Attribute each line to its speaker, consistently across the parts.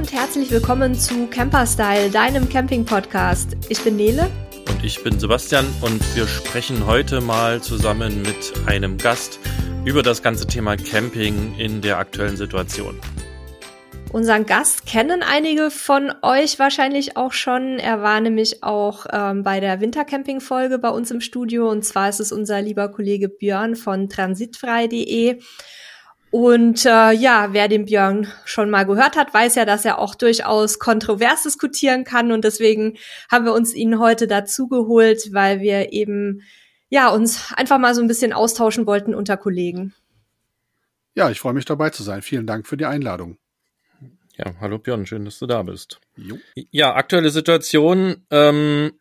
Speaker 1: und herzlich willkommen zu Camperstyle, deinem Camping-Podcast. Ich bin Nele.
Speaker 2: Und ich bin Sebastian und wir sprechen heute mal zusammen mit einem Gast über das ganze Thema Camping in der aktuellen Situation.
Speaker 1: Unseren Gast kennen einige von euch wahrscheinlich auch schon. Er war nämlich auch ähm, bei der Wintercamping-Folge bei uns im Studio. Und zwar ist es unser lieber Kollege Björn von transitfrei.de. Und äh, ja, wer den Björn schon mal gehört hat, weiß ja, dass er auch durchaus kontrovers diskutieren kann. Und deswegen haben wir uns ihn heute dazu geholt, weil wir eben ja uns einfach mal so ein bisschen austauschen wollten unter Kollegen.
Speaker 3: Ja, ich freue mich dabei zu sein. Vielen Dank für die Einladung.
Speaker 2: Ja, hallo Björn, schön, dass du da bist. Jo. Ja, aktuelle Situation. Ähm,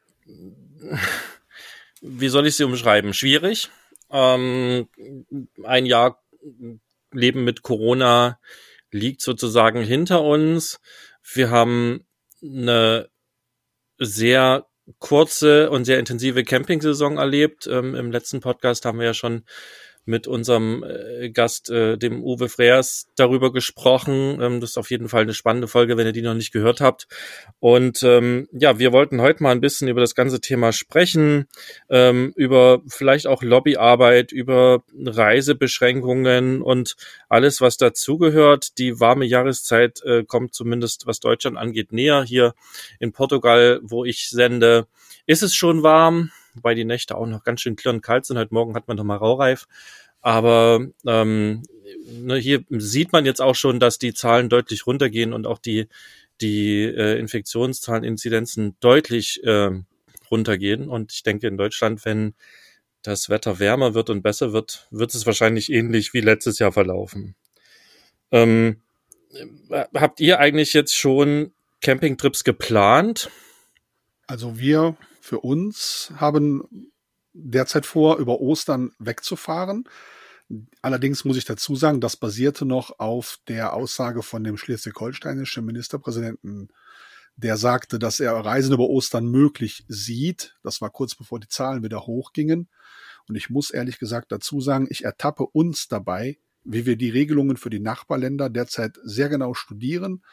Speaker 2: wie soll ich sie umschreiben? Schwierig. Ähm, ein Jahr Leben mit Corona liegt sozusagen hinter uns. Wir haben eine sehr kurze und sehr intensive Campingsaison erlebt. Ähm, Im letzten Podcast haben wir ja schon mit unserem äh, Gast, äh, dem Uwe Freers, darüber gesprochen. Ähm, das ist auf jeden Fall eine spannende Folge, wenn ihr die noch nicht gehört habt. Und ähm, ja, wir wollten heute mal ein bisschen über das ganze Thema sprechen, ähm, über vielleicht auch Lobbyarbeit, über Reisebeschränkungen und alles, was dazugehört. Die warme Jahreszeit äh, kommt zumindest, was Deutschland angeht, näher. Hier in Portugal, wo ich sende, ist es schon warm wobei die Nächte auch noch ganz schön klirrend kalt sind. Heute Morgen hat man noch mal Raureif. Aber ähm, ne, hier sieht man jetzt auch schon, dass die Zahlen deutlich runtergehen und auch die, die äh, Infektionszahlen, Inzidenzen deutlich äh, runtergehen. Und ich denke, in Deutschland, wenn das Wetter wärmer wird und besser wird, wird es wahrscheinlich ähnlich wie letztes Jahr verlaufen. Ähm, habt ihr eigentlich jetzt schon Campingtrips geplant?
Speaker 3: Also wir für uns haben derzeit vor, über Ostern wegzufahren. Allerdings muss ich dazu sagen, das basierte noch auf der Aussage von dem schleswig-holsteinischen Ministerpräsidenten, der sagte, dass er Reisen über Ostern möglich sieht. Das war kurz bevor die Zahlen wieder hochgingen. Und ich muss ehrlich gesagt dazu sagen, ich ertappe uns dabei, wie wir die Regelungen für die Nachbarländer derzeit sehr genau studieren,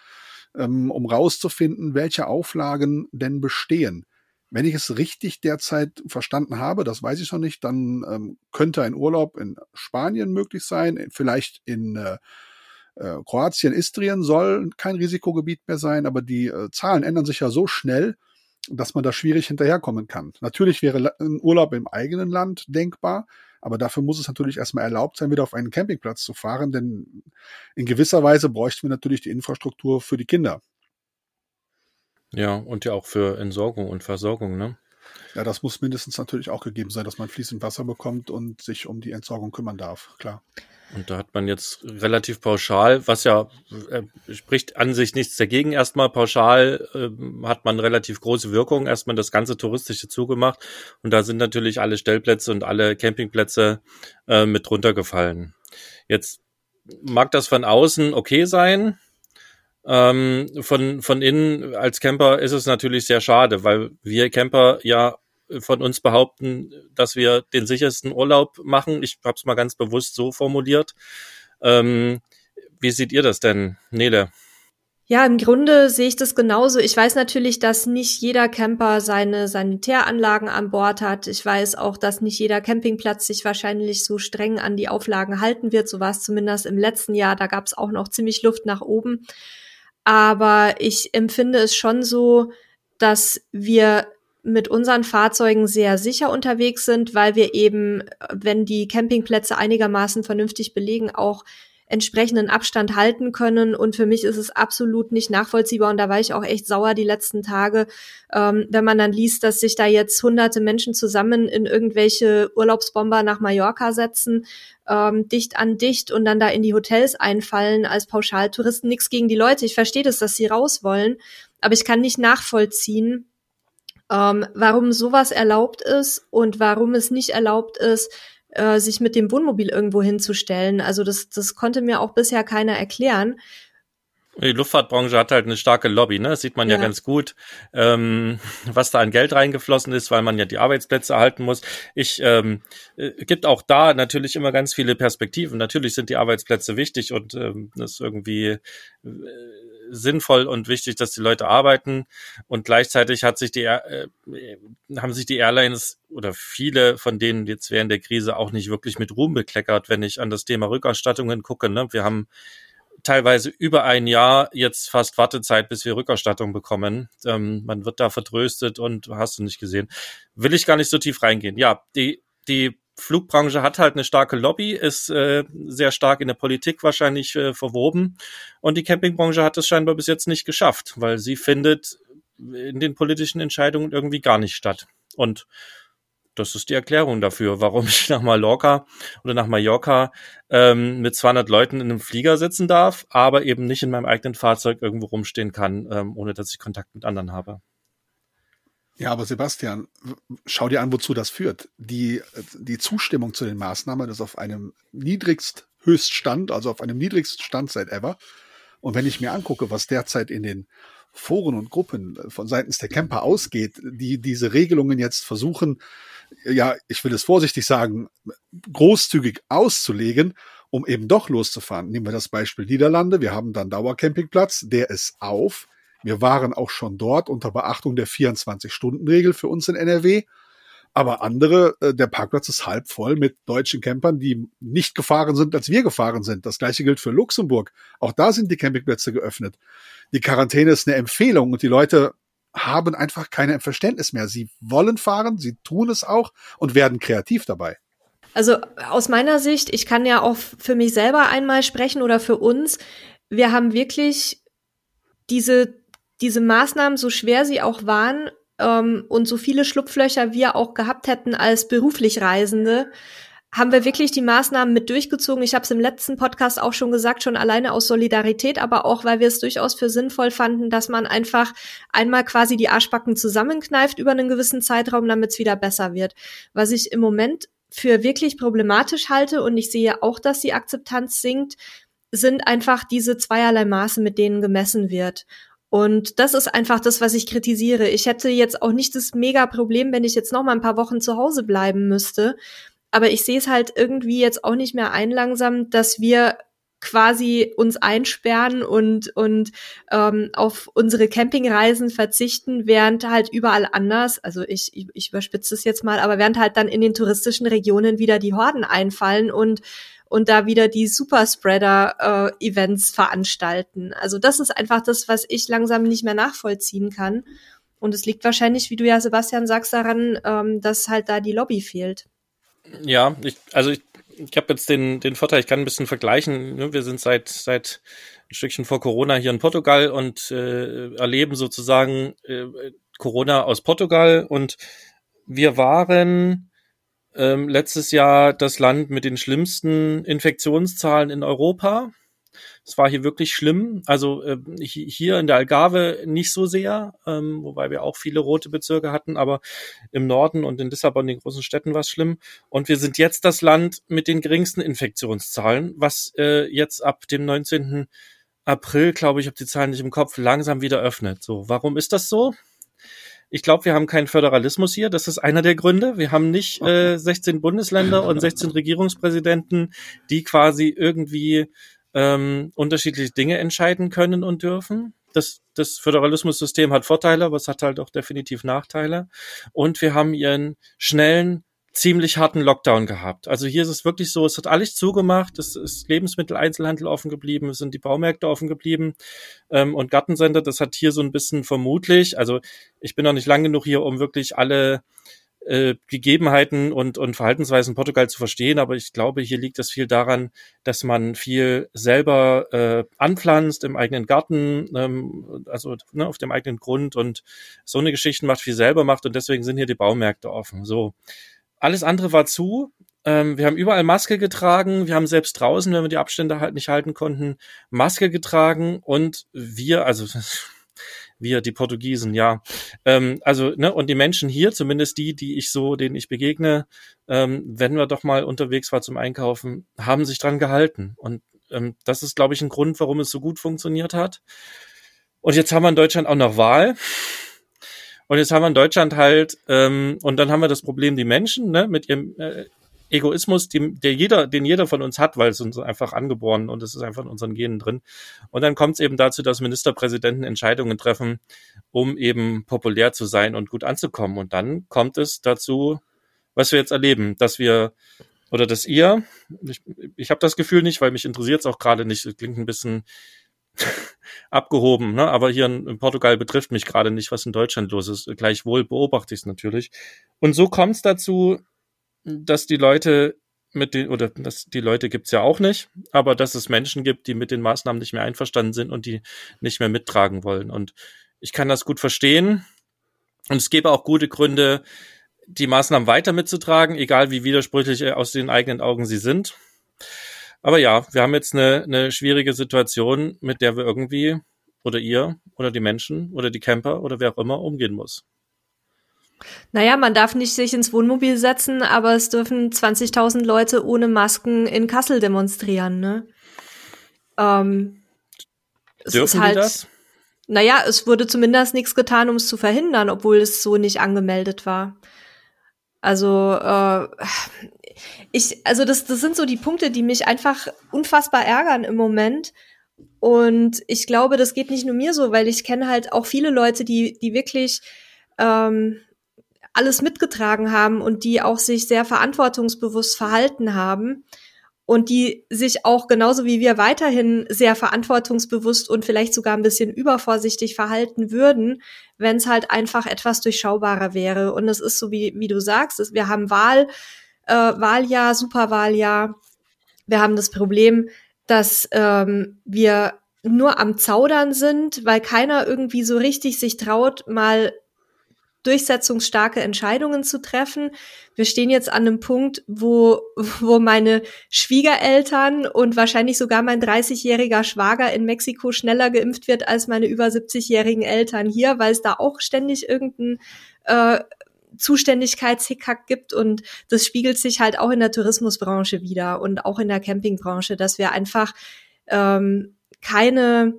Speaker 3: ähm, um rauszufinden, welche Auflagen denn bestehen. Wenn ich es richtig derzeit verstanden habe, das weiß ich noch nicht, dann ähm, könnte ein Urlaub in Spanien möglich sein, vielleicht in äh, äh, Kroatien, Istrien soll kein Risikogebiet mehr sein, aber die äh, Zahlen ändern sich ja so schnell, dass man da schwierig hinterherkommen kann. Natürlich wäre ein Urlaub im eigenen Land denkbar, aber dafür muss es natürlich erstmal erlaubt sein, wieder auf einen Campingplatz zu fahren, denn in gewisser Weise bräuchten wir natürlich die Infrastruktur für die Kinder.
Speaker 2: Ja, und ja auch für Entsorgung und Versorgung, ne?
Speaker 3: Ja, das muss mindestens natürlich auch gegeben sein, dass man fließend Wasser bekommt und sich um die Entsorgung kümmern darf, klar.
Speaker 2: Und da hat man jetzt relativ pauschal, was ja äh, spricht an sich nichts dagegen. Erstmal pauschal äh, hat man relativ große Wirkung. Erstmal das ganze touristische zugemacht und da sind natürlich alle Stellplätze und alle Campingplätze äh, mit runtergefallen. Jetzt mag das von außen okay sein, ähm, von, von innen als Camper ist es natürlich sehr schade, weil wir Camper ja von uns behaupten, dass wir den sichersten Urlaub machen. Ich habe es mal ganz bewusst so formuliert. Ähm, wie seht ihr das denn, Nele?
Speaker 1: Ja, im Grunde sehe ich das genauso. Ich weiß natürlich, dass nicht jeder Camper seine Sanitäranlagen an Bord hat. Ich weiß auch, dass nicht jeder Campingplatz sich wahrscheinlich so streng an die Auflagen halten wird. So war es zumindest im letzten Jahr. Da gab es auch noch ziemlich Luft nach oben. Aber ich empfinde es schon so, dass wir mit unseren Fahrzeugen sehr sicher unterwegs sind, weil wir eben, wenn die Campingplätze einigermaßen vernünftig belegen, auch entsprechenden Abstand halten können. Und für mich ist es absolut nicht nachvollziehbar. Und da war ich auch echt sauer die letzten Tage, ähm, wenn man dann liest, dass sich da jetzt hunderte Menschen zusammen in irgendwelche Urlaubsbomber nach Mallorca setzen, ähm, dicht an dicht und dann da in die Hotels einfallen als Pauschaltouristen. Nichts gegen die Leute. Ich verstehe das, dass sie raus wollen. Aber ich kann nicht nachvollziehen, ähm, warum sowas erlaubt ist und warum es nicht erlaubt ist, äh, sich mit dem Wohnmobil irgendwo hinzustellen. Also das, das konnte mir auch bisher keiner erklären.
Speaker 2: Die Luftfahrtbranche hat halt eine starke Lobby, ne? Das sieht man ja, ja ganz gut, ähm, was da an Geld reingeflossen ist, weil man ja die Arbeitsplätze erhalten muss. Ich ähm, äh, gibt auch da natürlich immer ganz viele Perspektiven. Natürlich sind die Arbeitsplätze wichtig und ähm, das irgendwie äh, sinnvoll und wichtig, dass die Leute arbeiten und gleichzeitig hat sich die äh, haben sich die Airlines oder viele von denen jetzt während der Krise auch nicht wirklich mit Ruhm bekleckert, wenn ich an das Thema Rückerstattungen gucke. Ne? Wir haben teilweise über ein Jahr jetzt fast Wartezeit, bis wir Rückerstattung bekommen. Ähm, man wird da vertröstet und hast du nicht gesehen. Will ich gar nicht so tief reingehen. Ja, die, die Flugbranche hat halt eine starke Lobby, ist äh, sehr stark in der Politik wahrscheinlich äh, verwoben. Und die Campingbranche hat es scheinbar bis jetzt nicht geschafft, weil sie findet in den politischen Entscheidungen irgendwie gar nicht statt. Und das ist die Erklärung dafür, warum ich nach Mallorca oder nach Mallorca ähm, mit 200 Leuten in einem Flieger sitzen darf, aber eben nicht in meinem eigenen Fahrzeug irgendwo rumstehen kann, ähm, ohne dass ich Kontakt mit anderen habe.
Speaker 3: Ja, aber Sebastian, schau dir an, wozu das führt. Die, die Zustimmung zu den Maßnahmen ist auf einem niedrigst Höchststand, also auf einem niedrigsten Stand seit ever. Und wenn ich mir angucke, was derzeit in den Foren und Gruppen von seitens der Camper ausgeht, die diese Regelungen jetzt versuchen, ja, ich will es vorsichtig sagen, großzügig auszulegen, um eben doch loszufahren. Nehmen wir das Beispiel Niederlande. Wir haben dann Dauercampingplatz, der ist auf. Wir waren auch schon dort unter Beachtung der 24-Stunden-Regel für uns in NRW. Aber andere, äh, der Parkplatz ist halb voll mit deutschen Campern, die nicht gefahren sind, als wir gefahren sind. Das gleiche gilt für Luxemburg. Auch da sind die Campingplätze geöffnet. Die Quarantäne ist eine Empfehlung und die Leute haben einfach kein Verständnis mehr. Sie wollen fahren, sie tun es auch und werden kreativ dabei.
Speaker 1: Also aus meiner Sicht, ich kann ja auch für mich selber einmal sprechen oder für uns. Wir haben wirklich diese diese Maßnahmen, so schwer sie auch waren ähm, und so viele Schlupflöcher wir auch gehabt hätten als beruflich Reisende, haben wir wirklich die Maßnahmen mit durchgezogen. Ich habe es im letzten Podcast auch schon gesagt, schon alleine aus Solidarität, aber auch, weil wir es durchaus für sinnvoll fanden, dass man einfach einmal quasi die Arschbacken zusammenkneift über einen gewissen Zeitraum, damit es wieder besser wird. Was ich im Moment für wirklich problematisch halte und ich sehe auch, dass die Akzeptanz sinkt, sind einfach diese zweierlei Maße, mit denen gemessen wird. Und das ist einfach das, was ich kritisiere. Ich hätte jetzt auch nicht das Mega-Problem, wenn ich jetzt noch mal ein paar Wochen zu Hause bleiben müsste. Aber ich sehe es halt irgendwie jetzt auch nicht mehr ein langsam, dass wir quasi uns einsperren und und ähm, auf unsere Campingreisen verzichten, während halt überall anders, also ich, ich, ich überspitze es jetzt mal, aber während halt dann in den touristischen Regionen wieder die Horden einfallen und und da wieder die Superspreader-Events äh, veranstalten. Also das ist einfach das, was ich langsam nicht mehr nachvollziehen kann. Und es liegt wahrscheinlich, wie du ja, Sebastian, sagst, daran, ähm, dass halt da die Lobby fehlt.
Speaker 2: Ja, ich, also ich, ich habe jetzt den, den Vorteil, ich kann ein bisschen vergleichen. Ne? Wir sind seit, seit ein Stückchen vor Corona hier in Portugal und äh, erleben sozusagen äh, Corona aus Portugal. Und wir waren ähm, letztes Jahr das Land mit den schlimmsten Infektionszahlen in Europa. Es war hier wirklich schlimm. Also äh, hier in der Algarve nicht so sehr, ähm, wobei wir auch viele rote Bezirke hatten, aber im Norden und in Lissabon, den großen Städten, war es schlimm. Und wir sind jetzt das Land mit den geringsten Infektionszahlen, was äh, jetzt ab dem 19. April, glaube ich, habe die Zahlen nicht im Kopf, langsam wieder öffnet. So, warum ist das so? Ich glaube, wir haben keinen Föderalismus hier. Das ist einer der Gründe. Wir haben nicht äh, 16 Bundesländer und 16 Regierungspräsidenten, die quasi irgendwie ähm, unterschiedliche Dinge entscheiden können und dürfen. Das, das Föderalismussystem hat Vorteile, aber es hat halt auch definitiv Nachteile. Und wir haben ihren schnellen ziemlich harten Lockdown gehabt. Also hier ist es wirklich so, es hat alles zugemacht, es ist Lebensmitteleinzelhandel offen geblieben, es sind die Baumärkte offen geblieben ähm, und Gartencenter, das hat hier so ein bisschen vermutlich, also ich bin noch nicht lang genug hier, um wirklich alle äh, Gegebenheiten und, und Verhaltensweisen Portugal zu verstehen, aber ich glaube, hier liegt es viel daran, dass man viel selber äh, anpflanzt im eigenen Garten, ähm, also ne, auf dem eigenen Grund und so eine Geschichte macht, viel selber macht und deswegen sind hier die Baumärkte offen. So. Alles andere war zu. Ähm, wir haben überall Maske getragen. Wir haben selbst draußen, wenn wir die Abstände halt nicht halten konnten, Maske getragen und wir, also wir, die Portugiesen, ja. Ähm, also, ne, und die Menschen hier, zumindest die, die ich so, denen ich begegne, ähm, wenn wir doch mal unterwegs war zum Einkaufen, haben sich dran gehalten. Und ähm, das ist, glaube ich, ein Grund, warum es so gut funktioniert hat. Und jetzt haben wir in Deutschland auch noch Wahl. Und jetzt haben wir in Deutschland halt, ähm, und dann haben wir das Problem, die Menschen, ne, mit ihrem, äh, Egoismus, die, der jeder, den jeder von uns hat, weil es uns einfach angeboren und es ist einfach in unseren Genen drin. Und dann kommt es eben dazu, dass Ministerpräsidenten Entscheidungen treffen, um eben populär zu sein und gut anzukommen. Und dann kommt es dazu, was wir jetzt erleben, dass wir oder dass ihr, ich, ich habe das Gefühl nicht, weil mich interessiert es auch gerade nicht, klingt ein bisschen abgehoben, ne? aber hier in, Portugal betrifft mich gerade nicht, was in Deutschland los ist. Gleichwohl beobachte ich es natürlich. Und so kommt es dazu, dass die Leute mit den, oder dass die Leute gibt's ja auch nicht, aber dass es Menschen gibt, die mit den Maßnahmen nicht mehr einverstanden sind und die nicht mehr mittragen wollen. Und ich kann das gut verstehen. Und es gäbe auch gute Gründe, die Maßnahmen weiter mitzutragen, egal wie widersprüchlich aus den eigenen Augen sie sind. Aber ja, wir haben jetzt eine, eine schwierige Situation, mit der wir irgendwie oder ihr oder die Menschen oder die Camper oder wer auch immer umgehen muss.
Speaker 1: Naja, man darf nicht sich ins Wohnmobil setzen, aber es dürfen 20.000 Leute ohne Masken in Kassel demonstrieren, ne? Ähm,
Speaker 2: Dürfen halt, die das?
Speaker 1: Naja, es wurde zumindest nichts getan, um es zu verhindern, obwohl es so nicht angemeldet war. Also äh, ich, also das, das sind so die Punkte, die mich einfach unfassbar ärgern im Moment. Und ich glaube, das geht nicht nur mir so, weil ich kenne halt auch viele Leute, die, die wirklich ähm, alles mitgetragen haben und die auch sich sehr verantwortungsbewusst verhalten haben und die sich auch genauso wie wir weiterhin sehr verantwortungsbewusst und vielleicht sogar ein bisschen übervorsichtig verhalten würden, wenn es halt einfach etwas durchschaubarer wäre. Und es ist so, wie, wie du sagst, wir haben Wahl, äh, Wahljahr, Superwahljahr. Wir haben das Problem, dass ähm, wir nur am Zaudern sind, weil keiner irgendwie so richtig sich traut, mal durchsetzungsstarke Entscheidungen zu treffen. Wir stehen jetzt an einem Punkt, wo, wo meine Schwiegereltern und wahrscheinlich sogar mein 30-jähriger Schwager in Mexiko schneller geimpft wird als meine über 70-jährigen Eltern hier, weil es da auch ständig irgendein äh, Zuständigkeitshickhack gibt und das spiegelt sich halt auch in der Tourismusbranche wieder und auch in der Campingbranche, dass wir einfach ähm, keine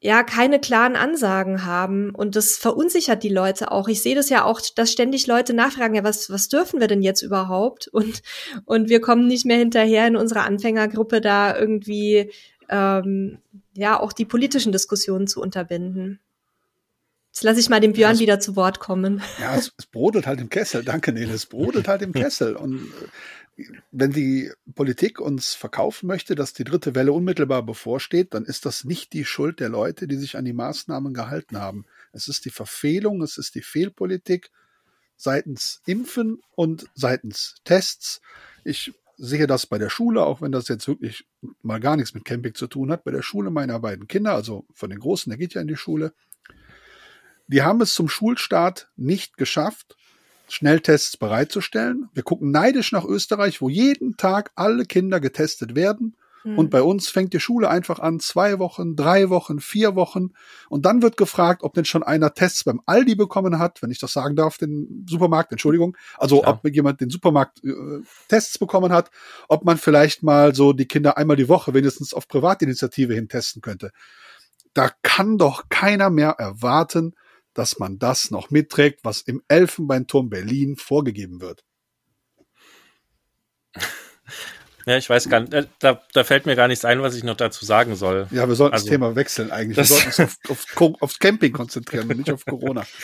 Speaker 1: ja keine klaren Ansagen haben und das verunsichert die Leute auch. Ich sehe das ja auch, dass ständig Leute nachfragen, ja, was was dürfen wir denn jetzt überhaupt? Und und wir kommen nicht mehr hinterher in unserer Anfängergruppe da irgendwie ähm, ja auch die politischen Diskussionen zu unterbinden. Jetzt lasse ich mal den Björn ja, wieder zu Wort kommen.
Speaker 3: Ja, es, es, brodelt halt im Kessel. Danke, Nele. Es brodelt halt im Kessel. Und äh, wenn die Politik uns verkaufen möchte, dass die dritte Welle unmittelbar bevorsteht, dann ist das nicht die Schuld der Leute, die sich an die Maßnahmen gehalten haben. Es ist die Verfehlung, es ist die Fehlpolitik seitens Impfen und seitens Tests. Ich sehe das bei der Schule, auch wenn das jetzt wirklich mal gar nichts mit Camping zu tun hat. Bei der Schule meiner beiden Kinder, also von den Großen, der geht ja in die Schule, die haben es zum Schulstart nicht geschafft, Schnelltests bereitzustellen. Wir gucken neidisch nach Österreich, wo jeden Tag alle Kinder getestet werden. Mhm. Und bei uns fängt die Schule einfach an, zwei Wochen, drei Wochen, vier Wochen. Und dann wird gefragt, ob denn schon einer Tests beim Aldi bekommen hat, wenn ich das sagen darf, den Supermarkt, Entschuldigung. Also ja. ob jemand den Supermarkt äh, Tests bekommen hat, ob man vielleicht mal so die Kinder einmal die Woche wenigstens auf Privatinitiative hin testen könnte. Da kann doch keiner mehr erwarten, dass man das noch mitträgt, was im Elfenbeinturm Berlin vorgegeben wird.
Speaker 2: Ja, ich weiß gar nicht, äh, da, da fällt mir gar nichts ein, was ich noch dazu sagen soll.
Speaker 3: Ja, wir sollten also, das Thema wechseln eigentlich. Wir sollten uns auf, auf, aufs Camping konzentrieren und nicht auf Corona.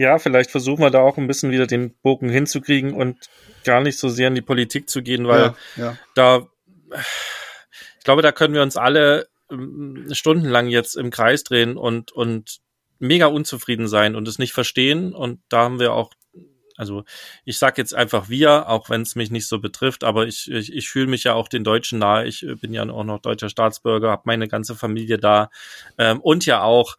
Speaker 2: Ja, vielleicht versuchen wir da auch ein bisschen wieder den Bogen hinzukriegen und gar nicht so sehr in die Politik zu gehen, weil ja, ja. da, ich glaube, da können wir uns alle ähm, stundenlang jetzt im Kreis drehen und, und mega unzufrieden sein und es nicht verstehen. Und da haben wir auch, also ich sag jetzt einfach wir, auch wenn es mich nicht so betrifft, aber ich, ich, ich fühle mich ja auch den Deutschen nahe. Ich bin ja auch noch deutscher Staatsbürger, habe meine ganze Familie da ähm, und ja auch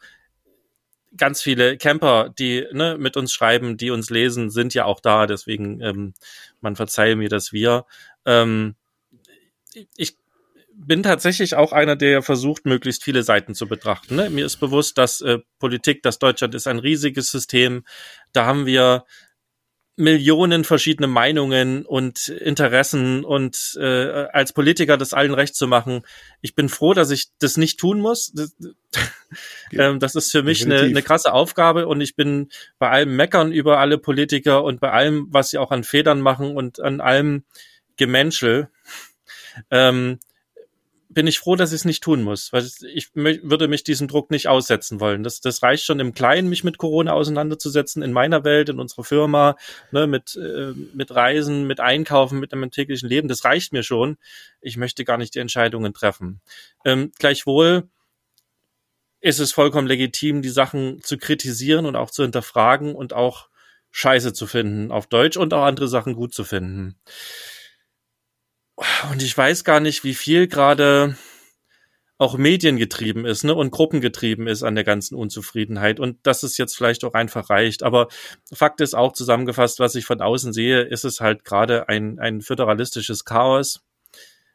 Speaker 2: ganz viele Camper, die ne, mit uns schreiben, die uns lesen, sind ja auch da. Deswegen, ähm, man verzeihe mir das wir. Ähm, ich bin tatsächlich auch einer, der versucht, möglichst viele Seiten zu betrachten. Ne? Mir ist bewusst, dass äh, Politik, dass Deutschland ist ein riesiges System. Da haben wir Millionen verschiedene Meinungen und Interessen und äh, als Politiker das allen recht zu machen. Ich bin froh, dass ich das nicht tun muss. Das, ähm, das ist für mich eine, eine krasse Aufgabe und ich bin bei allem Meckern über alle Politiker und bei allem, was sie auch an Federn machen und an allem Gemenschel. Ähm, bin ich froh, dass ich es nicht tun muss, weil ich würde mich diesem Druck nicht aussetzen wollen. Das, das reicht schon im Kleinen, mich mit Corona auseinanderzusetzen, in meiner Welt, in unserer Firma, ne, mit, äh, mit Reisen, mit Einkaufen, mit einem täglichen Leben. Das reicht mir schon. Ich möchte gar nicht die Entscheidungen treffen. Ähm, gleichwohl ist es vollkommen legitim, die Sachen zu kritisieren und auch zu hinterfragen und auch Scheiße zu finden auf Deutsch und auch andere Sachen gut zu finden. Und ich weiß gar nicht, wie viel gerade auch mediengetrieben ist, ne, und gruppengetrieben ist an der ganzen Unzufriedenheit und dass es jetzt vielleicht auch einfach reicht. Aber Fakt ist auch zusammengefasst, was ich von außen sehe, ist es halt gerade ein, ein föderalistisches Chaos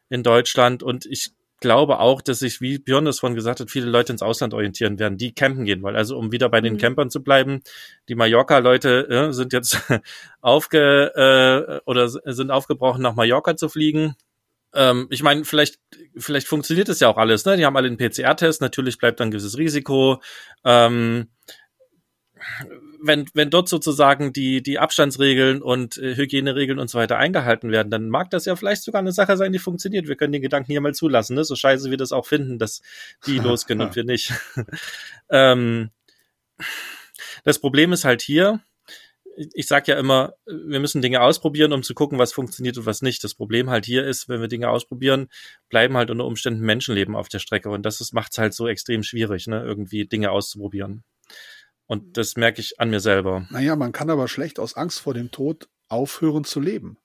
Speaker 2: in Deutschland und ich glaube auch, dass sich, wie Björn das vorhin gesagt hat, viele Leute ins Ausland orientieren werden, die campen gehen wollen. Also um wieder bei den mhm. Campern zu bleiben, die Mallorca-Leute äh, sind jetzt aufge äh, oder sind aufgebrochen, nach Mallorca zu fliegen. Ähm, ich meine, vielleicht, vielleicht funktioniert das ja auch alles, ne? Die haben alle einen PCR-Test, natürlich bleibt dann ein gewisses Risiko. Ähm, wenn, wenn dort sozusagen die, die Abstandsregeln und äh, Hygieneregeln und so weiter eingehalten werden, dann mag das ja vielleicht sogar eine Sache sein, die funktioniert. Wir können den Gedanken hier mal zulassen, ne? so scheiße wir das auch finden, dass die losgehen und wir nicht. ähm, das Problem ist halt hier, ich sage ja immer, wir müssen Dinge ausprobieren, um zu gucken, was funktioniert und was nicht. Das Problem halt hier ist, wenn wir Dinge ausprobieren, bleiben halt unter Umständen Menschenleben auf der Strecke und das macht es halt so extrem schwierig, ne, irgendwie Dinge auszuprobieren. Und das merke ich an mir selber.
Speaker 3: Naja, man kann aber schlecht aus Angst vor dem Tod aufhören zu leben.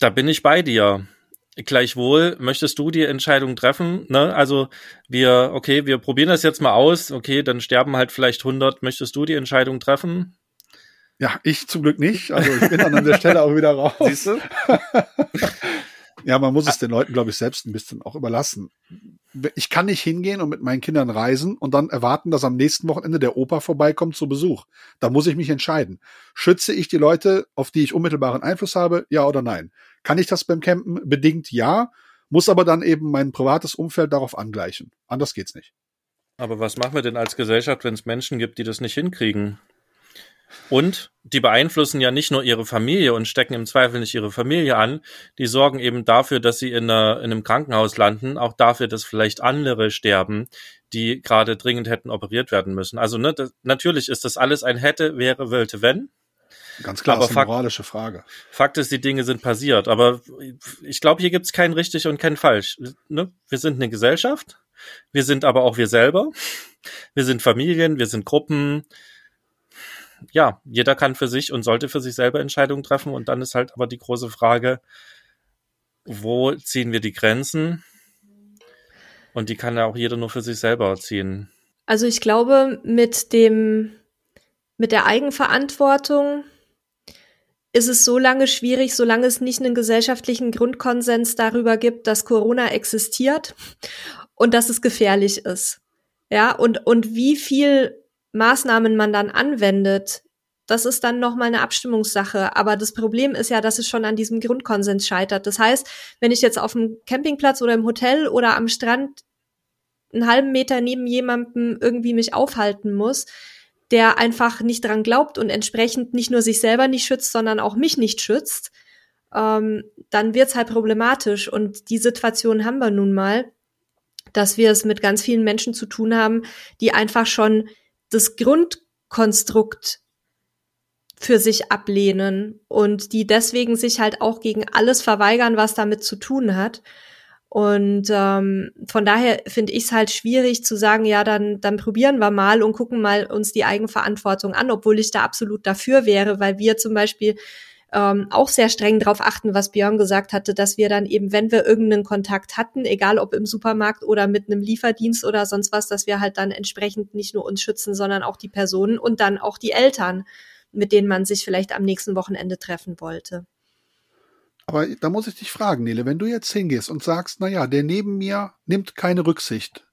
Speaker 2: Da bin ich bei dir. Gleichwohl möchtest du die Entscheidung treffen, ne? Also wir, okay, wir probieren das jetzt mal aus, okay, dann sterben halt vielleicht 100. Möchtest du die Entscheidung treffen?
Speaker 3: Ja, ich zum Glück nicht. Also ich bin dann an der Stelle auch wieder raus. Siehst du? ja, man muss es den Leuten, glaube ich, selbst ein bisschen auch überlassen ich kann nicht hingehen und mit meinen Kindern reisen und dann erwarten, dass am nächsten Wochenende der Opa vorbeikommt zu Besuch. Da muss ich mich entscheiden. Schütze ich die Leute, auf die ich unmittelbaren Einfluss habe, ja oder nein? Kann ich das beim Campen? Bedingt ja, muss aber dann eben mein privates Umfeld darauf angleichen. Anders geht's nicht.
Speaker 2: Aber was machen wir denn als Gesellschaft, wenn es Menschen gibt, die das nicht hinkriegen? Und die beeinflussen ja nicht nur ihre Familie und stecken im Zweifel nicht ihre Familie an, die sorgen eben dafür, dass sie in, einer, in einem Krankenhaus landen, auch dafür, dass vielleicht andere sterben, die gerade dringend hätten operiert werden müssen. Also ne, das, natürlich ist das alles ein hätte, wäre, wollte, wenn.
Speaker 3: Ganz klar, aber ist eine moralische Frage.
Speaker 2: Fakt ist, die Dinge sind passiert. Aber ich glaube, hier gibt es kein richtig und kein falsch. Ne? Wir sind eine Gesellschaft, wir sind aber auch wir selber. Wir sind Familien, wir sind Gruppen, ja, jeder kann für sich und sollte für sich selber Entscheidungen treffen. Und dann ist halt aber die große Frage, wo ziehen wir die Grenzen? Und die kann ja auch jeder nur für sich selber ziehen.
Speaker 1: Also ich glaube, mit dem, mit der Eigenverantwortung ist es so lange schwierig, solange es nicht einen gesellschaftlichen Grundkonsens darüber gibt, dass Corona existiert und dass es gefährlich ist. Ja, und, und wie viel Maßnahmen man dann anwendet, das ist dann nochmal eine Abstimmungssache. Aber das Problem ist ja, dass es schon an diesem Grundkonsens scheitert. Das heißt, wenn ich jetzt auf dem Campingplatz oder im Hotel oder am Strand einen halben Meter neben jemandem irgendwie mich aufhalten muss, der einfach nicht dran glaubt und entsprechend nicht nur sich selber nicht schützt, sondern auch mich nicht schützt, ähm, dann wird's halt problematisch. Und die Situation haben wir nun mal, dass wir es mit ganz vielen Menschen zu tun haben, die einfach schon das Grundkonstrukt für sich ablehnen und die deswegen sich halt auch gegen alles verweigern, was damit zu tun hat. Und ähm, von daher finde ich es halt schwierig zu sagen, ja, dann, dann probieren wir mal und gucken mal uns die Eigenverantwortung an, obwohl ich da absolut dafür wäre, weil wir zum Beispiel ähm, auch sehr streng darauf achten, was Björn gesagt hatte, dass wir dann eben, wenn wir irgendeinen Kontakt hatten, egal ob im Supermarkt oder mit einem Lieferdienst oder sonst was, dass wir halt dann entsprechend nicht nur uns schützen, sondern auch die Personen und dann auch die Eltern, mit denen man sich vielleicht am nächsten Wochenende treffen wollte.
Speaker 3: Aber da muss ich dich fragen, Nele, wenn du jetzt hingehst und sagst, na ja, der neben mir nimmt keine Rücksicht,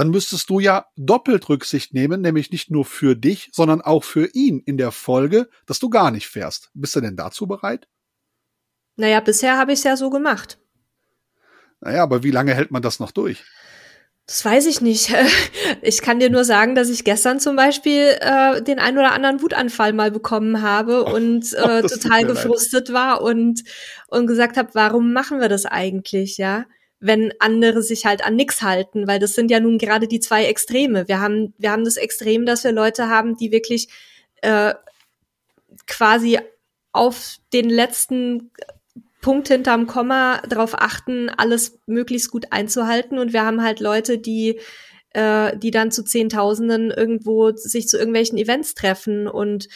Speaker 3: dann müsstest du ja doppelt Rücksicht nehmen, nämlich nicht nur für dich, sondern auch für ihn in der Folge, dass du gar nicht fährst. Bist du denn dazu bereit?
Speaker 1: Naja, bisher habe ich es ja so gemacht.
Speaker 3: Naja, aber wie lange hält man das noch durch?
Speaker 1: Das weiß ich nicht. Ich kann dir nur sagen, dass ich gestern zum Beispiel äh, den ein oder anderen Wutanfall mal bekommen habe oh, und äh, total gefrustet leid. war und und gesagt habe, warum machen wir das eigentlich, ja? Wenn andere sich halt an nix halten, weil das sind ja nun gerade die zwei Extreme. Wir haben wir haben das Extrem, dass wir Leute haben, die wirklich äh, quasi auf den letzten Punkt hinterm Komma darauf achten, alles möglichst gut einzuhalten. Und wir haben halt Leute, die, äh, die dann zu Zehntausenden irgendwo sich zu irgendwelchen Events treffen und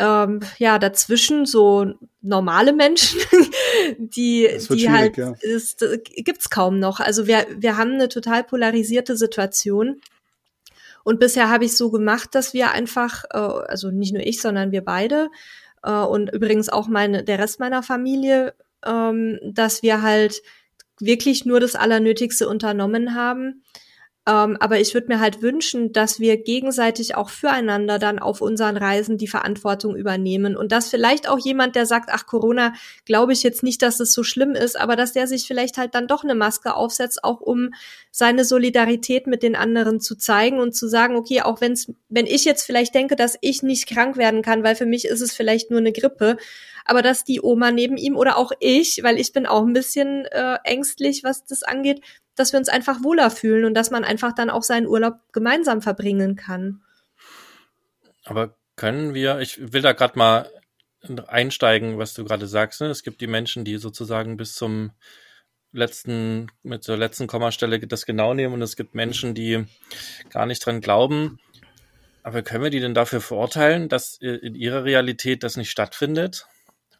Speaker 1: ähm, ja, dazwischen so normale Menschen, die, die halt, ja. ist, gibt's kaum noch. Also wir, wir haben eine total polarisierte Situation. Und bisher habe ich so gemacht, dass wir einfach, äh, also nicht nur ich, sondern wir beide äh, und übrigens auch meine, der Rest meiner Familie ähm, dass wir halt wirklich nur das Allernötigste unternommen haben. Ähm, aber ich würde mir halt wünschen, dass wir gegenseitig auch füreinander dann auf unseren Reisen die Verantwortung übernehmen. Und dass vielleicht auch jemand, der sagt, ach Corona, glaube ich jetzt nicht, dass es so schlimm ist, aber dass der sich vielleicht halt dann doch eine Maske aufsetzt, auch um seine Solidarität mit den anderen zu zeigen und zu sagen, okay, auch wenn's, wenn ich jetzt vielleicht denke, dass ich nicht krank werden kann, weil für mich ist es vielleicht nur eine Grippe, aber dass die Oma neben ihm oder auch ich, weil ich bin auch ein bisschen äh, ängstlich, was das angeht, dass wir uns einfach wohler fühlen und dass man einfach dann auch seinen Urlaub gemeinsam verbringen kann.
Speaker 2: Aber können wir, ich will da gerade mal einsteigen, was du gerade sagst. Ne? Es gibt die Menschen, die sozusagen bis zum letzten, mit der letzten Kommastelle das genau nehmen und es gibt Menschen, die gar nicht dran glauben. Aber können wir die denn dafür verurteilen, dass in ihrer Realität das nicht stattfindet?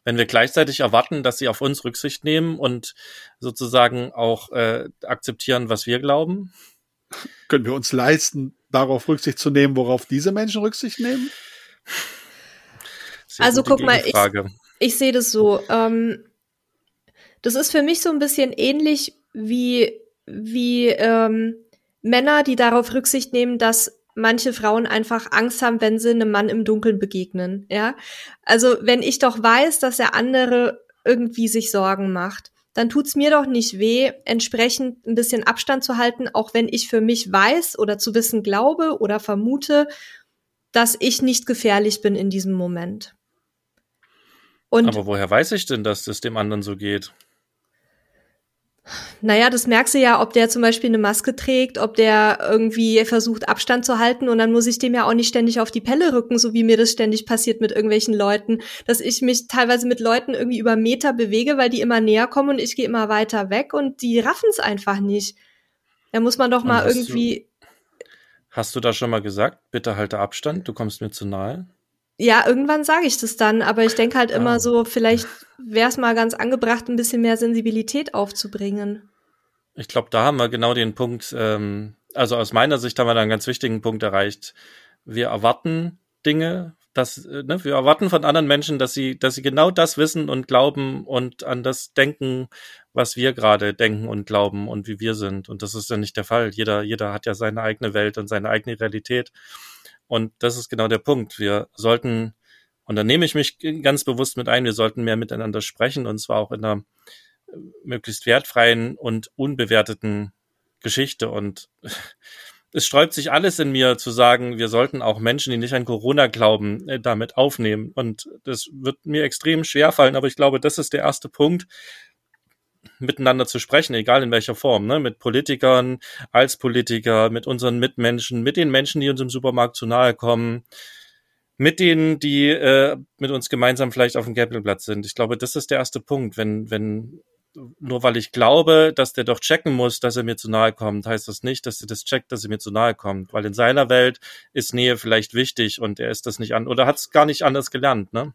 Speaker 2: Wenn wir gleichzeitig erwarten, dass sie auf uns Rücksicht nehmen und sozusagen auch äh, akzeptieren, was wir glauben?
Speaker 3: Können wir uns leisten, darauf Rücksicht zu nehmen, worauf diese Menschen Rücksicht nehmen?
Speaker 1: Sehr also guck mal, ich, ich sehe das so. Ähm, das ist für mich so ein bisschen ähnlich wie, wie ähm, Männer, die darauf Rücksicht nehmen, dass manche Frauen einfach Angst haben, wenn sie einem Mann im Dunkeln begegnen, ja. Also, wenn ich doch weiß, dass der andere irgendwie sich Sorgen macht, dann tut's mir doch nicht weh, entsprechend ein bisschen Abstand zu halten, auch wenn ich für mich weiß oder zu wissen glaube oder vermute, dass ich nicht gefährlich bin in diesem Moment.
Speaker 2: Und Aber woher weiß ich denn, dass es dem anderen so geht?
Speaker 1: Naja, das merkst du ja, ob der zum Beispiel eine Maske trägt, ob der irgendwie versucht, Abstand zu halten und dann muss ich dem ja auch nicht ständig auf die Pelle rücken, so wie mir das ständig passiert mit irgendwelchen Leuten, dass ich mich teilweise mit Leuten irgendwie über Meter bewege, weil die immer näher kommen und ich gehe immer weiter weg und die raffen es einfach nicht. Da muss man doch mal irgendwie.
Speaker 2: Du, hast du da schon mal gesagt, bitte halte Abstand, du kommst mir zu nahe?
Speaker 1: Ja, irgendwann sage ich das dann, aber ich denke halt immer so, vielleicht wäre es mal ganz angebracht, ein bisschen mehr Sensibilität aufzubringen.
Speaker 2: Ich glaube, da haben wir genau den Punkt, ähm, also aus meiner Sicht haben wir da einen ganz wichtigen Punkt erreicht. Wir erwarten Dinge, dass, äh, ne, wir erwarten von anderen Menschen, dass sie, dass sie genau das wissen und glauben und an das denken, was wir gerade denken und glauben und wie wir sind. Und das ist ja nicht der Fall. Jeder, jeder hat ja seine eigene Welt und seine eigene Realität. Und das ist genau der Punkt. Wir sollten, und da nehme ich mich ganz bewusst mit ein, wir sollten mehr miteinander sprechen und zwar auch in einer äh, möglichst wertfreien und unbewerteten Geschichte. Und es sträubt sich alles in mir zu sagen, wir sollten auch Menschen, die nicht an Corona glauben, äh, damit aufnehmen. Und das wird mir extrem schwer fallen, aber ich glaube, das ist der erste Punkt, miteinander zu sprechen, egal in welcher Form, ne? mit Politikern, als Politiker, mit unseren Mitmenschen, mit den Menschen, die uns im Supermarkt zu nahe kommen, mit denen, die äh, mit uns gemeinsam vielleicht auf dem Campingplatz sind. Ich glaube, das ist der erste Punkt. Wenn, wenn, nur weil ich glaube, dass der doch checken muss, dass er mir zu nahe kommt, heißt das nicht, dass er das checkt, dass er mir zu nahe kommt. Weil in seiner Welt ist Nähe vielleicht wichtig und er ist das nicht an oder hat es gar nicht anders gelernt, ne?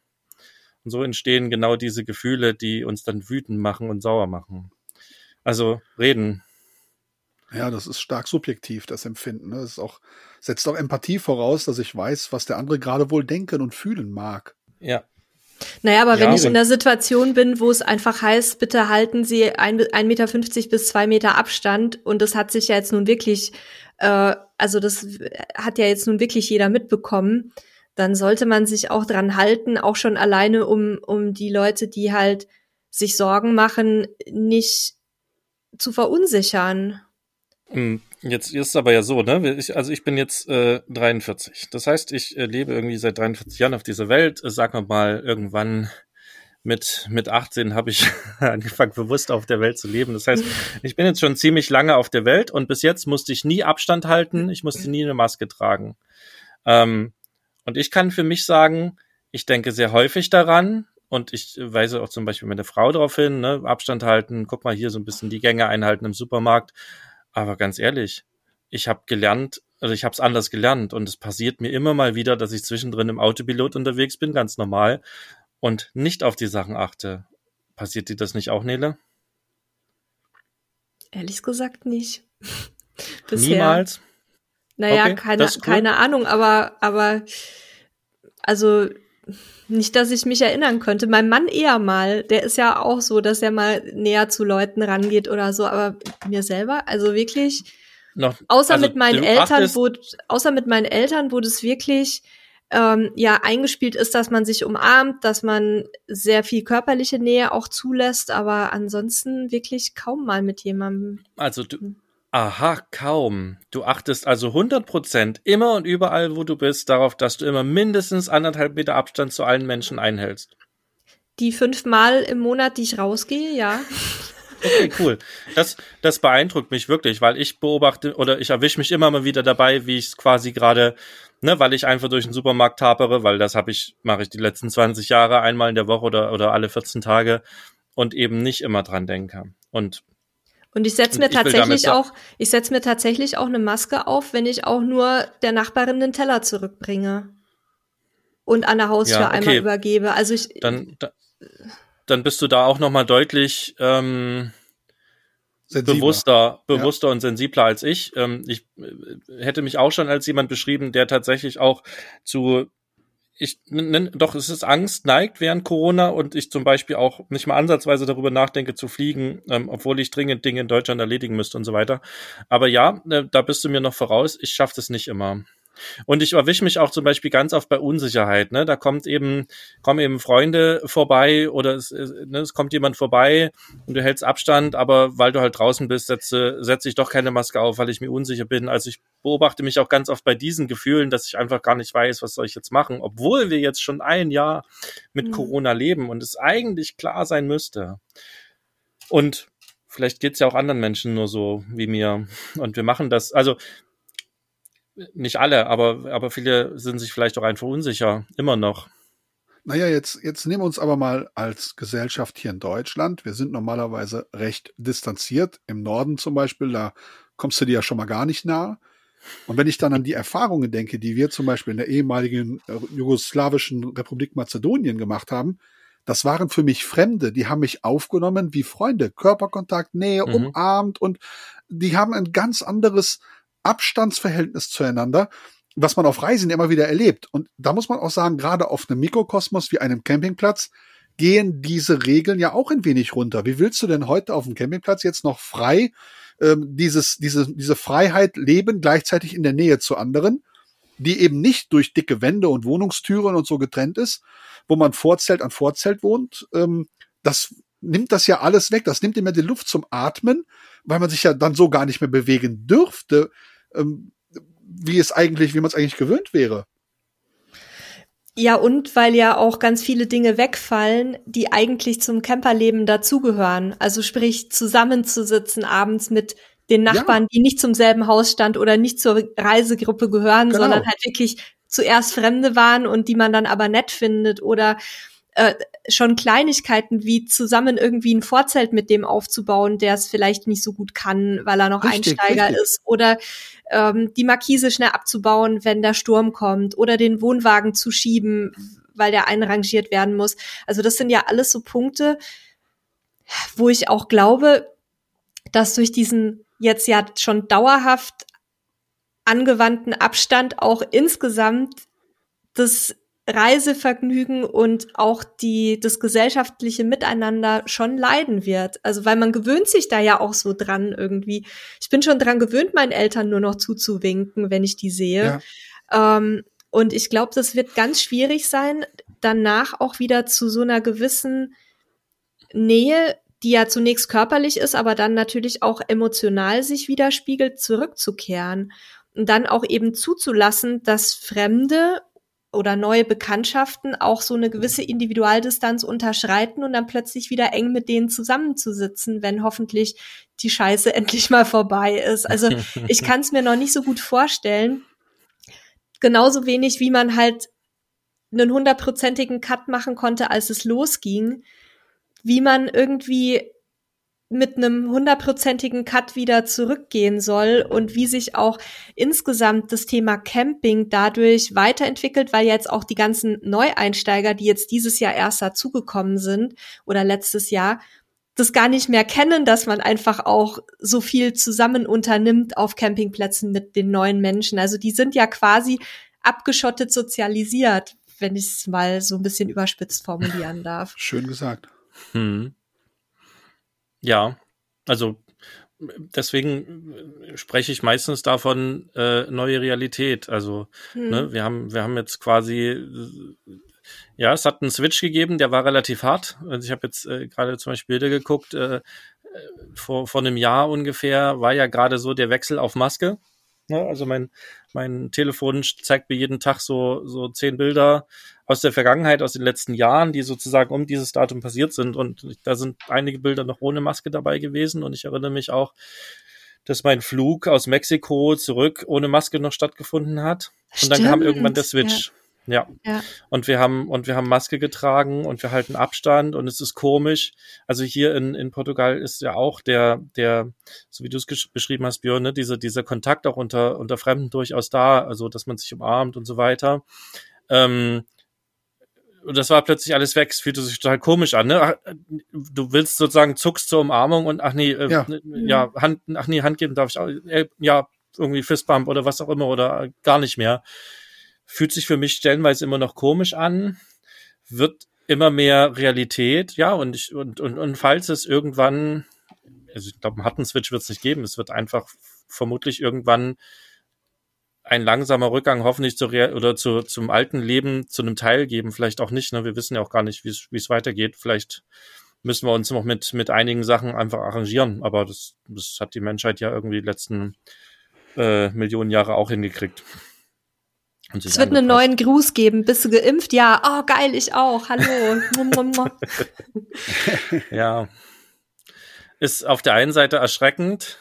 Speaker 2: Und so entstehen genau diese Gefühle, die uns dann wütend machen und sauer machen. Also reden.
Speaker 3: Ja, das ist stark subjektiv, das Empfinden. Ne? Das ist auch, setzt auch Empathie voraus, dass ich weiß, was der andere gerade wohl denken und fühlen mag.
Speaker 2: Ja.
Speaker 1: Naja, aber ja, wenn ich in der Situation bin, wo es einfach heißt, bitte halten Sie 1,50 Meter bis zwei Meter Abstand und das hat sich ja jetzt nun wirklich äh, also das hat ja jetzt nun wirklich jeder mitbekommen, dann sollte man sich auch dran halten, auch schon alleine um, um die Leute, die halt sich Sorgen machen, nicht zu verunsichern.
Speaker 2: Hm, jetzt ist es aber ja so, ne? Ich, also ich bin jetzt äh, 43. Das heißt, ich äh, lebe irgendwie seit 43 Jahren auf dieser Welt. Äh, sag mal, irgendwann mit, mit 18 habe ich angefangen, bewusst auf der Welt zu leben. Das heißt, ich bin jetzt schon ziemlich lange auf der Welt und bis jetzt musste ich nie Abstand halten, ich musste nie eine Maske tragen. Ähm, und ich kann für mich sagen, ich denke sehr häufig daran und ich weise auch zum Beispiel meine Frau darauf hin, ne, Abstand halten, guck mal hier so ein bisschen die Gänge einhalten im Supermarkt. Aber ganz ehrlich, ich habe gelernt, also ich habe es anders gelernt und es passiert mir immer mal wieder, dass ich zwischendrin im Autopilot unterwegs bin, ganz normal und nicht auf die Sachen achte. Passiert dir das nicht auch, Nele?
Speaker 1: Ehrlich gesagt nicht.
Speaker 2: Bisher. Niemals?
Speaker 1: Naja, okay, keine, cool. keine Ahnung, aber, aber, also, nicht, dass ich mich erinnern könnte. Mein Mann eher mal, der ist ja auch so, dass er mal näher zu Leuten rangeht oder so, aber mir selber, also wirklich, Noch, außer also mit meinen Eltern, wo, außer mit meinen Eltern, wo das wirklich, ähm, ja eingespielt ist, dass man sich umarmt, dass man sehr viel körperliche Nähe auch zulässt, aber ansonsten wirklich kaum mal mit jemandem.
Speaker 2: Also du, hm. Aha, kaum. Du achtest also 100 Prozent immer und überall, wo du bist, darauf, dass du immer mindestens anderthalb Meter Abstand zu allen Menschen einhältst.
Speaker 1: Die fünfmal im Monat, die ich rausgehe, ja.
Speaker 2: Okay, cool. Das, das beeindruckt mich wirklich, weil ich beobachte oder ich erwische mich immer mal wieder dabei, wie ich es quasi gerade, ne, weil ich einfach durch den Supermarkt tapere, weil das habe ich, mache ich die letzten 20 Jahre einmal in der Woche oder, oder alle 14 Tage und eben nicht immer dran denke. Und
Speaker 1: und ich setze mir tatsächlich auch, ich setze mir tatsächlich auch eine Maske auf, wenn ich auch nur der Nachbarin den Teller zurückbringe und an der Haustür ja, okay. einmal übergebe. Also ich
Speaker 2: dann, da, dann bist du da auch noch mal deutlich ähm, bewusster, bewusster ja. und sensibler als ich. Ähm, ich äh, hätte mich auch schon als jemand beschrieben, der tatsächlich auch zu ich nenn, doch, es ist Angst neigt während Corona und ich zum Beispiel auch nicht mal ansatzweise darüber nachdenke zu fliegen, ähm, obwohl ich dringend Dinge in Deutschland erledigen müsste und so weiter. Aber ja, äh, da bist du mir noch voraus. Ich schaffe das nicht immer. Und ich erwische mich auch zum Beispiel ganz oft bei Unsicherheit. Ne? Da kommt eben, kommen eben Freunde vorbei oder es, ne, es kommt jemand vorbei und du hältst Abstand, aber weil du halt draußen bist, setze, setze ich doch keine Maske auf, weil ich mir unsicher bin. Also ich beobachte mich auch ganz oft bei diesen Gefühlen, dass ich einfach gar nicht weiß, was soll ich jetzt machen, obwohl wir jetzt schon ein Jahr mit mhm. Corona leben und es eigentlich klar sein müsste. Und vielleicht geht's ja auch anderen Menschen nur so wie mir. Und wir machen das, also nicht alle, aber, aber viele sind sich vielleicht auch einfach unsicher, immer noch.
Speaker 3: Naja, jetzt, jetzt nehmen wir uns aber mal als Gesellschaft hier in Deutschland. Wir sind normalerweise recht distanziert. Im Norden zum Beispiel, da kommst du dir ja schon mal gar nicht nah. Und wenn ich dann an die Erfahrungen denke, die wir zum Beispiel in der ehemaligen äh, jugoslawischen Republik Mazedonien gemacht haben, das waren für mich Fremde, die haben mich aufgenommen wie Freunde, Körperkontakt, Nähe, mhm. umarmt und die haben ein ganz anderes Abstandsverhältnis zueinander, was man auf Reisen immer wieder erlebt. Und da muss man auch sagen, gerade auf einem Mikrokosmos wie einem Campingplatz gehen diese Regeln ja auch ein wenig runter. Wie willst du denn heute auf dem Campingplatz jetzt noch frei ähm, dieses, diese, diese Freiheit leben, gleichzeitig in der Nähe zu anderen, die eben nicht durch dicke Wände und Wohnungstüren und so getrennt ist, wo man Vorzelt an Vorzelt wohnt. Ähm, das nimmt das ja alles weg. Das nimmt immer die Luft zum Atmen, weil man sich ja dann so gar nicht mehr bewegen dürfte ähm, wie es eigentlich, wie man es eigentlich gewöhnt wäre.
Speaker 1: Ja, und weil ja auch ganz viele Dinge wegfallen, die eigentlich zum Camperleben dazugehören. Also sprich, zusammenzusitzen abends mit den Nachbarn, ja. die nicht zum selben Hausstand oder nicht zur Reisegruppe gehören, genau. sondern halt wirklich zuerst Fremde waren und die man dann aber nett findet oder äh, schon Kleinigkeiten wie zusammen irgendwie ein Vorzelt mit dem aufzubauen, der es vielleicht nicht so gut kann, weil er noch richtig, Einsteiger richtig. ist oder ähm, die Markise schnell abzubauen, wenn der Sturm kommt oder den Wohnwagen zu schieben, weil der einrangiert werden muss. Also das sind ja alles so Punkte, wo ich auch glaube, dass durch diesen jetzt ja schon dauerhaft angewandten Abstand auch insgesamt das Reisevergnügen und auch die, das gesellschaftliche Miteinander schon leiden wird. Also, weil man gewöhnt sich da ja auch so dran irgendwie. Ich bin schon dran gewöhnt, meinen Eltern nur noch zuzuwinken, wenn ich die sehe. Ja. Ähm, und ich glaube, das wird ganz schwierig sein, danach auch wieder zu so einer gewissen Nähe, die ja zunächst körperlich ist, aber dann natürlich auch emotional sich widerspiegelt, zurückzukehren. Und dann auch eben zuzulassen, dass Fremde oder neue Bekanntschaften auch so eine gewisse Individualdistanz unterschreiten und dann plötzlich wieder eng mit denen zusammenzusitzen, wenn hoffentlich die Scheiße endlich mal vorbei ist. Also ich kann es mir noch nicht so gut vorstellen. Genauso wenig, wie man halt einen hundertprozentigen Cut machen konnte, als es losging, wie man irgendwie mit einem hundertprozentigen Cut wieder zurückgehen soll und wie sich auch insgesamt das Thema Camping dadurch weiterentwickelt, weil jetzt auch die ganzen Neueinsteiger, die jetzt dieses Jahr erst dazugekommen sind oder letztes Jahr, das gar nicht mehr kennen, dass man einfach auch so viel zusammen unternimmt auf Campingplätzen mit den neuen Menschen. Also die sind ja quasi abgeschottet sozialisiert, wenn ich es mal so ein bisschen überspitzt formulieren darf.
Speaker 3: Schön gesagt.
Speaker 2: Hm. Ja, also deswegen spreche ich meistens davon äh, neue Realität. Also hm. ne, wir haben wir haben jetzt quasi ja, es hat einen Switch gegeben, der war relativ hart. Also ich habe jetzt äh, gerade zum Beispiel Bilder geguckt. Äh, vor vor einem Jahr ungefähr war ja gerade so der Wechsel auf Maske. Ne? Also mein mein Telefon zeigt mir jeden Tag so so zehn Bilder aus der Vergangenheit, aus den letzten Jahren, die sozusagen um dieses Datum passiert sind. Und da sind einige Bilder noch ohne Maske dabei gewesen. Und ich erinnere mich auch, dass mein Flug aus Mexiko zurück ohne Maske noch stattgefunden hat. Und dann kam irgendwann der Switch. Ja. Ja. ja. Und wir haben, und wir haben Maske getragen und wir halten Abstand und es ist komisch. Also hier in, in Portugal ist ja auch der, der, so wie du es beschrieben hast, Björn, ne, diese, dieser Kontakt auch unter, unter Fremden durchaus da, also dass man sich umarmt und so weiter. Ähm, und das war plötzlich alles weg. Es fühlte sich total komisch an. Ne? Ach, du willst sozusagen zuckst zur Umarmung und ach nee, äh, ja. ja, Hand, ach nee, Hand geben darf ich auch. Äh, ja, irgendwie Fistbump oder was auch immer oder gar nicht mehr. Fühlt sich für mich stellenweise immer noch komisch an, wird immer mehr Realität, ja, und ich, und, und, und falls es irgendwann, also ich glaube, einen harten Switch wird es nicht geben, es wird einfach vermutlich irgendwann ein langsamer Rückgang hoffentlich zu oder zu, zum alten Leben zu einem Teil geben, vielleicht auch nicht. Ne? Wir wissen ja auch gar nicht, wie es weitergeht. Vielleicht müssen wir uns noch mit, mit einigen Sachen einfach arrangieren. Aber das, das hat die Menschheit ja irgendwie die letzten äh, Millionen Jahre auch hingekriegt.
Speaker 1: Es wird einen neuen Gruß geben. Bist du geimpft? Ja. Oh, geil, ich auch. Hallo.
Speaker 2: ja. Ist auf der einen Seite erschreckend,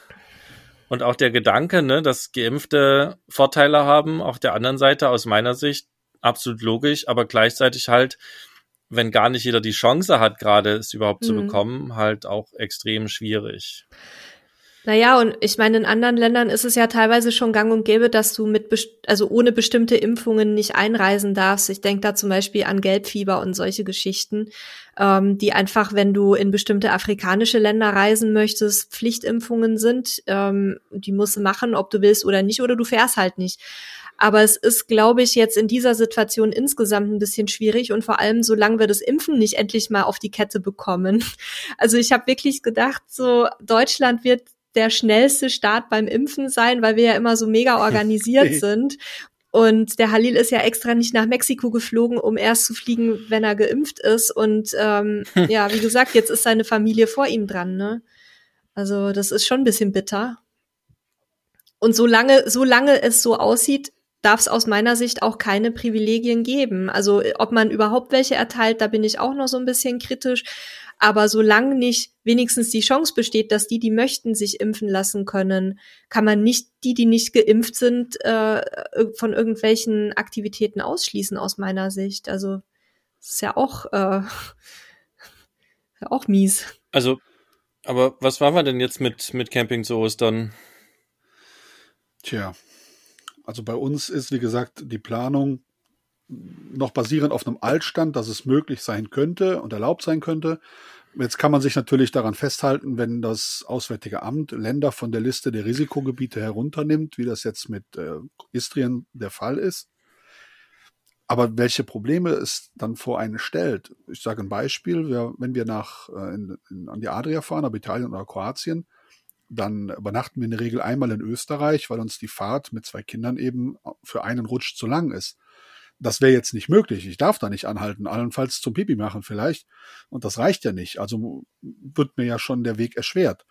Speaker 2: und auch der Gedanke, ne, dass Geimpfte Vorteile haben, auf der anderen Seite aus meiner Sicht absolut logisch, aber gleichzeitig halt, wenn gar nicht jeder die Chance hat, gerade es überhaupt mhm. zu bekommen, halt auch extrem schwierig.
Speaker 1: Naja, und ich meine, in anderen Ländern ist es ja teilweise schon gang und gäbe, dass du mit, also ohne bestimmte Impfungen nicht einreisen darfst. Ich denke da zum Beispiel an Gelbfieber und solche Geschichten, ähm, die einfach, wenn du in bestimmte afrikanische Länder reisen möchtest, Pflichtimpfungen sind. Ähm, die musst du machen, ob du willst oder nicht, oder du fährst halt nicht. Aber es ist, glaube ich, jetzt in dieser Situation insgesamt ein bisschen schwierig und vor allem, solange wir das Impfen nicht endlich mal auf die Kette bekommen. Also ich habe wirklich gedacht, so Deutschland wird der schnellste Start beim Impfen sein, weil wir ja immer so mega organisiert sind. Und der Halil ist ja extra nicht nach Mexiko geflogen, um erst zu fliegen, wenn er geimpft ist. Und ähm, ja, wie gesagt, jetzt ist seine Familie vor ihm dran. Ne? Also das ist schon ein bisschen bitter. Und solange, solange es so aussieht, darf es aus meiner Sicht auch keine Privilegien geben. Also ob man überhaupt welche erteilt, da bin ich auch noch so ein bisschen kritisch. Aber solange nicht wenigstens die Chance besteht, dass die, die möchten, sich impfen lassen können, kann man nicht die, die nicht geimpft sind, äh, von irgendwelchen Aktivitäten ausschließen, aus meiner Sicht. Also das ist ja auch, äh, ja auch mies.
Speaker 2: Also, aber was waren wir denn jetzt mit, mit Camping zu Ostern?
Speaker 3: Tja, also bei uns ist, wie gesagt, die Planung noch basierend auf einem Altstand, dass es möglich sein könnte und erlaubt sein könnte. Jetzt kann man sich natürlich daran festhalten, wenn das Auswärtige Amt Länder von der Liste der Risikogebiete herunternimmt, wie das jetzt mit äh, Istrien der Fall ist, Aber welche Probleme es dann vor einen stellt, ich sage ein Beispiel, wir, wenn wir nach äh, in, in, an die Adria fahren, ob Italien oder Kroatien, dann übernachten wir in der Regel einmal in Österreich, weil uns die Fahrt mit zwei Kindern eben für einen Rutsch zu lang ist. Das wäre jetzt nicht möglich. Ich darf da nicht anhalten, allenfalls zum Pipi machen vielleicht. Und das reicht ja nicht. Also wird mir ja schon der Weg erschwert.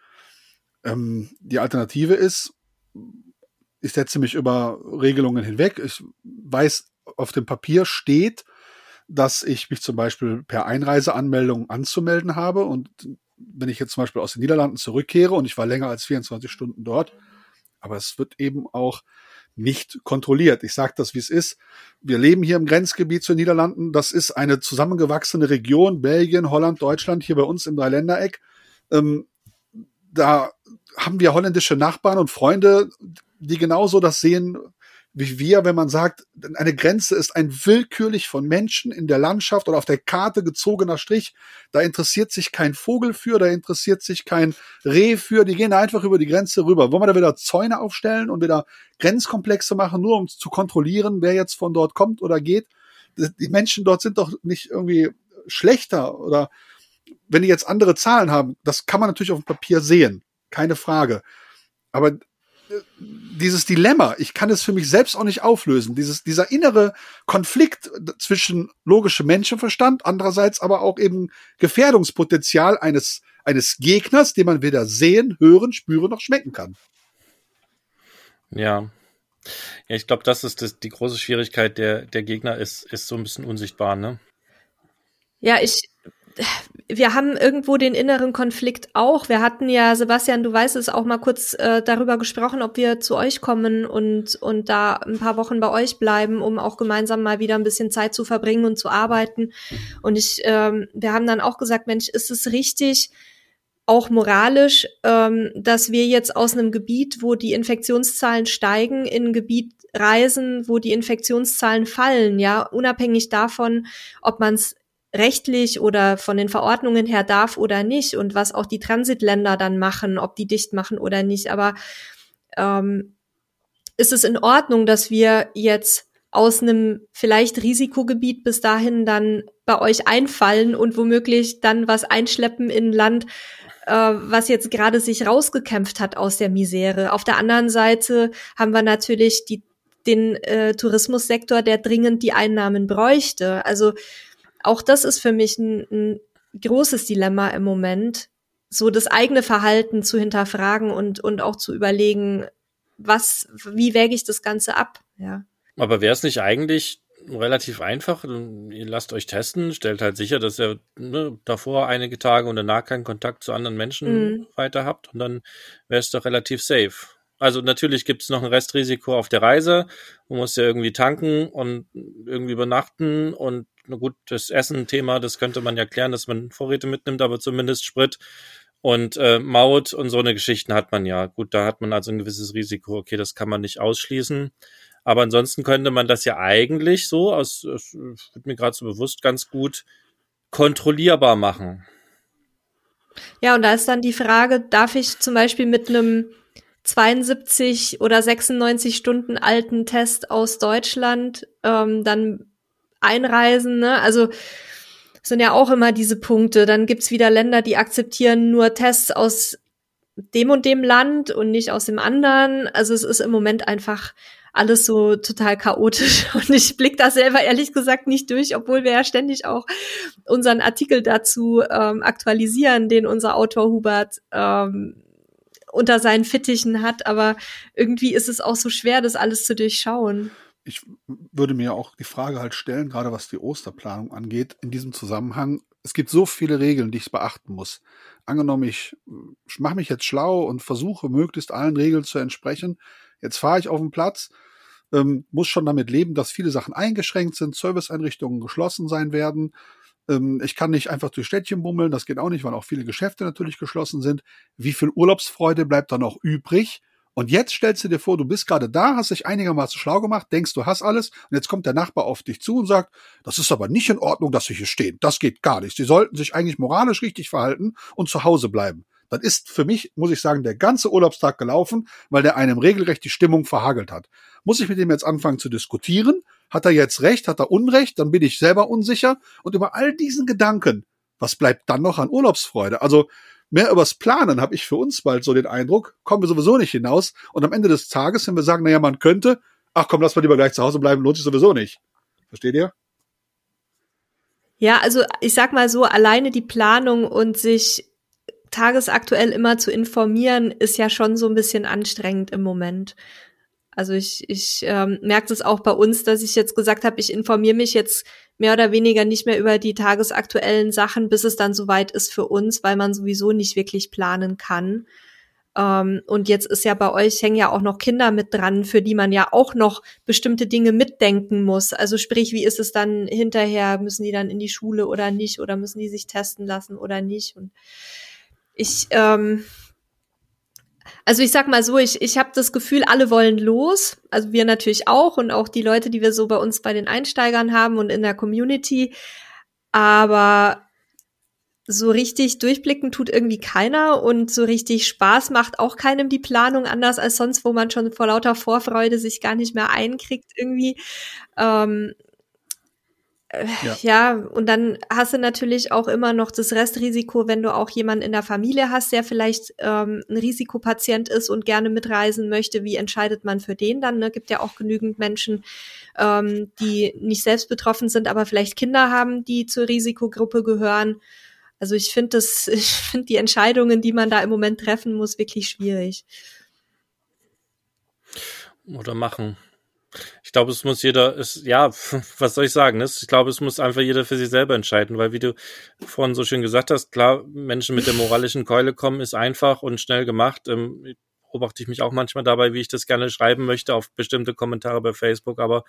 Speaker 3: Ähm, die Alternative ist, ich setze mich über Regelungen hinweg. Ich weiß, auf dem Papier steht, dass ich mich zum Beispiel per Einreiseanmeldung anzumelden habe. Und wenn ich jetzt zum Beispiel aus den Niederlanden zurückkehre und ich war länger als 24 Stunden dort, aber es wird eben auch nicht kontrolliert. Ich sage das, wie es ist. Wir leben hier im Grenzgebiet zu den Niederlanden. Das ist eine zusammengewachsene Region, Belgien, Holland, Deutschland, hier bei uns im Dreiländereck. Ähm, da haben wir holländische Nachbarn und Freunde, die genauso das sehen wie wir, wenn man sagt, eine Grenze ist ein willkürlich von Menschen in der Landschaft oder auf der Karte gezogener Strich. Da interessiert sich kein Vogel für, da interessiert sich kein Reh für. Die gehen einfach über die Grenze rüber. Wollen wir da wieder Zäune aufstellen und wieder Grenzkomplexe machen, nur um zu kontrollieren, wer jetzt von dort kommt oder geht? Die Menschen dort sind doch nicht irgendwie schlechter oder wenn die jetzt andere Zahlen haben, das kann man natürlich auf dem Papier sehen. Keine Frage. Aber dieses Dilemma, ich kann es für mich selbst auch nicht auflösen. Dieses, dieser innere Konflikt zwischen logischem Menschenverstand, andererseits aber auch eben Gefährdungspotenzial eines, eines Gegners, den man weder sehen, hören, spüren noch schmecken kann.
Speaker 2: Ja. Ja, ich glaube, das ist das, die große Schwierigkeit. Der, der Gegner ist, ist so ein bisschen unsichtbar, ne?
Speaker 1: Ja, ich, wir haben irgendwo den inneren Konflikt auch. Wir hatten ja, Sebastian, du weißt es, auch mal kurz äh, darüber gesprochen, ob wir zu euch kommen und, und da ein paar Wochen bei euch bleiben, um auch gemeinsam mal wieder ein bisschen Zeit zu verbringen und zu arbeiten. Und ich, ähm, wir haben dann auch gesagt, Mensch, ist es richtig, auch moralisch, ähm, dass wir jetzt aus einem Gebiet, wo die Infektionszahlen steigen, in ein Gebiet reisen, wo die Infektionszahlen fallen, ja, unabhängig davon, ob man es rechtlich oder von den Verordnungen her darf oder nicht und was auch die Transitländer dann machen, ob die dicht machen oder nicht. Aber ähm, ist es in Ordnung, dass wir jetzt aus einem vielleicht Risikogebiet bis dahin dann bei euch einfallen und womöglich dann was einschleppen in Land, äh, was jetzt gerade sich rausgekämpft hat aus der Misere. Auf der anderen Seite haben wir natürlich die, den äh, Tourismussektor, der dringend die Einnahmen bräuchte. Also auch das ist für mich ein, ein großes Dilemma im Moment, so das eigene Verhalten zu hinterfragen und, und auch zu überlegen, was, wie wäge ich das Ganze ab, ja.
Speaker 2: Aber wäre es nicht eigentlich relativ einfach? Ihr lasst euch testen, stellt halt sicher, dass ihr ne, davor einige Tage und danach keinen Kontakt zu anderen Menschen mhm. weiter habt und dann wäre es doch relativ safe. Also natürlich gibt es noch ein Restrisiko auf der Reise. Man muss ja irgendwie tanken und irgendwie übernachten und na gut, das Essen-Thema, das könnte man ja klären, dass man Vorräte mitnimmt, aber zumindest Sprit und äh, Maut und so eine Geschichten hat man ja. Gut, da hat man also ein gewisses Risiko. Okay, das kann man nicht ausschließen. Aber ansonsten könnte man das ja eigentlich so, aus, aus wird mir gerade so bewusst, ganz gut kontrollierbar machen.
Speaker 1: Ja, und da ist dann die Frage, darf ich zum Beispiel mit einem 72 oder 96 Stunden alten Test aus Deutschland ähm, dann einreisen. Ne? Also sind ja auch immer diese Punkte. Dann gibt's wieder Länder, die akzeptieren nur Tests aus dem und dem Land und nicht aus dem anderen. Also es ist im Moment einfach alles so total chaotisch und ich blick da selber ehrlich gesagt nicht durch, obwohl wir ja ständig auch unseren Artikel dazu ähm, aktualisieren, den unser Autor Hubert ähm, unter seinen Fittichen hat. Aber irgendwie ist es auch so schwer, das alles zu durchschauen
Speaker 3: ich würde mir auch die Frage halt stellen, gerade was die Osterplanung angeht, in diesem Zusammenhang. Es gibt so viele Regeln, die ich beachten muss. Angenommen, ich mache mich jetzt schlau und versuche möglichst allen Regeln zu entsprechen. Jetzt fahre ich auf den Platz, ähm, muss schon damit leben, dass viele Sachen eingeschränkt sind, Serviceeinrichtungen geschlossen sein werden. Ähm, ich kann nicht einfach durch Städtchen bummeln, das geht auch nicht, weil auch viele Geschäfte natürlich geschlossen sind. Wie viel Urlaubsfreude bleibt da noch übrig? Und jetzt stellst du dir vor, du bist gerade da, hast dich einigermaßen schlau gemacht, denkst, du hast alles, und jetzt kommt der Nachbar auf dich zu und sagt, das ist aber nicht in Ordnung, dass sie hier stehen. Das geht gar nicht. Sie sollten sich eigentlich moralisch richtig verhalten und zu Hause bleiben. Dann ist für mich, muss ich sagen, der ganze Urlaubstag gelaufen, weil der einem regelrecht die Stimmung verhagelt hat. Muss ich mit dem jetzt anfangen zu diskutieren? Hat er jetzt recht? Hat er Unrecht? Dann bin ich selber unsicher. Und über all diesen Gedanken, was bleibt dann noch an Urlaubsfreude? Also mehr übers Planen habe ich für uns bald so den Eindruck, kommen wir sowieso nicht hinaus. Und am Ende des Tages, wenn wir sagen, naja, man könnte, ach komm, lass mal lieber gleich zu Hause bleiben, lohnt sich sowieso nicht. Versteht ihr?
Speaker 1: Ja, also ich sag mal so, alleine die Planung und sich tagesaktuell immer zu informieren, ist ja schon so ein bisschen anstrengend im Moment. Also ich, ich ähm, merke das auch bei uns, dass ich jetzt gesagt habe, ich informiere mich jetzt mehr oder weniger nicht mehr über die tagesaktuellen Sachen, bis es dann soweit ist für uns, weil man sowieso nicht wirklich planen kann. Ähm, und jetzt ist ja bei euch hängen ja auch noch Kinder mit dran, für die man ja auch noch bestimmte Dinge mitdenken muss. Also sprich, wie ist es dann hinterher? Müssen die dann in die Schule oder nicht? Oder müssen die sich testen lassen oder nicht? Und ich, ähm, also ich sag mal so, ich, ich habe das Gefühl, alle wollen los. Also wir natürlich auch und auch die Leute, die wir so bei uns bei den Einsteigern haben und in der Community. Aber so richtig durchblicken tut irgendwie keiner und so richtig Spaß macht auch keinem die Planung anders als sonst, wo man schon vor lauter Vorfreude sich gar nicht mehr einkriegt irgendwie. Ähm, ja. ja, und dann hast du natürlich auch immer noch das Restrisiko, wenn du auch jemanden in der Familie hast, der vielleicht ähm, ein Risikopatient ist und gerne mitreisen möchte. Wie entscheidet man für den dann? Ne? Gibt ja auch genügend Menschen, ähm, die nicht selbst betroffen sind, aber vielleicht Kinder haben, die zur Risikogruppe gehören. Also ich finde das, ich finde die Entscheidungen, die man da im Moment treffen muss, wirklich schwierig.
Speaker 2: Oder machen. Ich glaube, es muss jeder, es, ja, was soll ich sagen? Ne? Ich glaube, es muss einfach jeder für sich selber entscheiden, weil wie du vorhin so schön gesagt hast, klar, Menschen mit der moralischen Keule kommen, ist einfach und schnell gemacht. Ähm, beobachte ich mich auch manchmal dabei, wie ich das gerne schreiben möchte auf bestimmte Kommentare bei Facebook, aber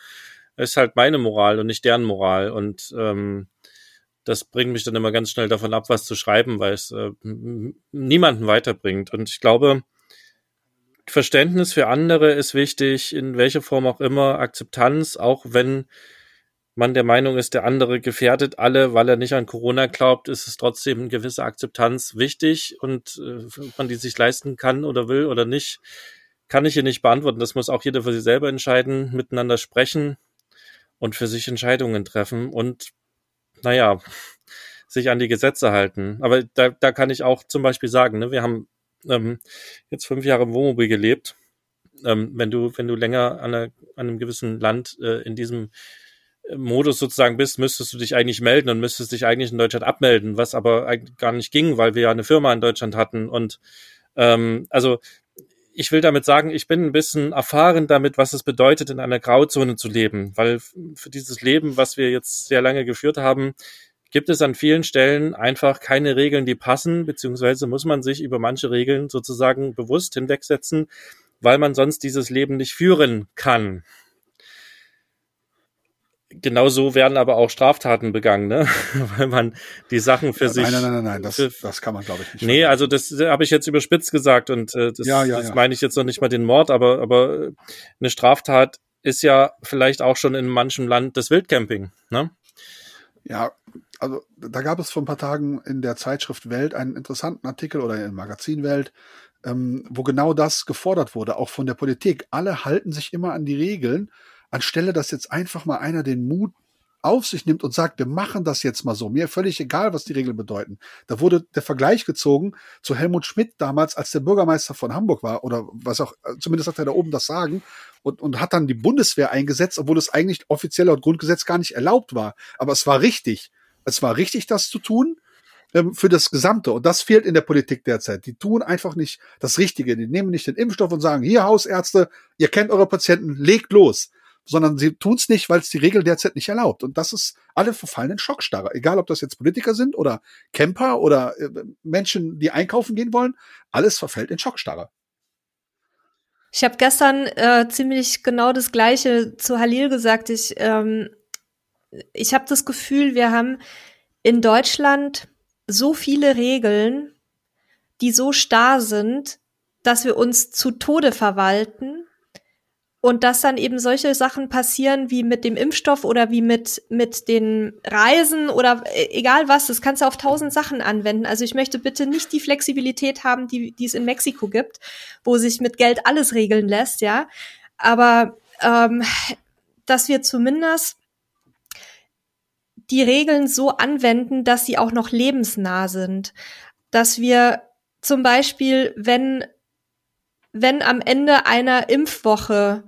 Speaker 2: es ist halt meine Moral und nicht deren Moral. Und ähm, das bringt mich dann immer ganz schnell davon ab, was zu schreiben, weil es äh, niemanden weiterbringt. Und ich glaube, Verständnis für andere ist wichtig, in welcher Form auch immer, Akzeptanz, auch wenn man der Meinung ist, der andere gefährdet alle, weil er nicht an Corona glaubt, ist es trotzdem eine gewisse Akzeptanz wichtig und äh, ob man die sich leisten kann oder will oder nicht, kann ich hier nicht beantworten. Das muss auch jeder für sich selber entscheiden, miteinander sprechen und für sich Entscheidungen treffen und naja, sich an die Gesetze halten. Aber da, da kann ich auch zum Beispiel sagen, ne, wir haben ähm, jetzt fünf Jahre im Wohnmobil gelebt. Ähm, wenn du, wenn du länger an, einer, an einem gewissen Land äh, in diesem äh, Modus sozusagen bist, müsstest du dich eigentlich melden und müsstest dich eigentlich in Deutschland abmelden, was aber eigentlich gar nicht ging, weil wir ja eine Firma in Deutschland hatten. Und ähm, also ich will damit sagen, ich bin ein bisschen erfahren damit, was es bedeutet, in einer Grauzone zu leben, weil für dieses Leben, was wir jetzt sehr lange geführt haben, gibt es an vielen Stellen einfach keine Regeln, die passen, beziehungsweise muss man sich über manche Regeln sozusagen bewusst hinwegsetzen, weil man sonst dieses Leben nicht führen kann. Genauso werden aber auch Straftaten begangen, ne? weil man die Sachen für
Speaker 3: nein,
Speaker 2: sich.
Speaker 3: Nein, nein, nein, nein, das, das kann man, glaube ich, nicht.
Speaker 2: Nee, verstehen. also das habe ich jetzt überspitzt gesagt und äh, das, ja, ja, das ja. meine ich jetzt noch nicht mal den Mord, aber, aber eine Straftat ist ja vielleicht auch schon in manchem Land das Wildcamping, ne?
Speaker 3: Ja, also da gab es vor ein paar Tagen in der Zeitschrift Welt einen interessanten Artikel oder im Magazin Welt, ähm, wo genau das gefordert wurde, auch von der Politik. Alle halten sich immer an die Regeln, anstelle dass jetzt einfach mal einer den Mut auf sich nimmt und sagt, wir machen das jetzt mal so. Mir völlig egal, was die Regeln bedeuten. Da wurde der Vergleich gezogen zu Helmut Schmidt damals, als der Bürgermeister von Hamburg war, oder was auch, zumindest hat er da oben das Sagen, und, und hat dann die Bundeswehr eingesetzt, obwohl es eigentlich offiziell laut Grundgesetz gar nicht erlaubt war. Aber es war richtig. Es war richtig, das zu tun ähm, für das Gesamte. Und das fehlt in der Politik derzeit. Die tun einfach nicht das Richtige. Die nehmen nicht den Impfstoff und sagen, hier Hausärzte, ihr kennt eure Patienten, legt los sondern sie tun es nicht, weil es die Regel derzeit nicht erlaubt. Und das ist alle verfallen in Schockstarre. Egal, ob das jetzt Politiker sind oder Camper oder äh, Menschen, die einkaufen gehen wollen, alles verfällt in Schockstarre.
Speaker 1: Ich habe gestern äh, ziemlich genau das Gleiche zu Halil gesagt. Ich, ähm, ich habe das Gefühl, wir haben in Deutschland so viele Regeln, die so starr sind, dass wir uns zu Tode verwalten und dass dann eben solche Sachen passieren wie mit dem Impfstoff oder wie mit, mit den Reisen oder äh, egal was, das kannst du auf tausend Sachen anwenden. Also ich möchte bitte nicht die Flexibilität haben, die, die es in Mexiko gibt, wo sich mit Geld alles regeln lässt, ja. Aber ähm, dass wir zumindest die Regeln so anwenden, dass sie auch noch lebensnah sind. Dass wir zum Beispiel, wenn, wenn am Ende einer Impfwoche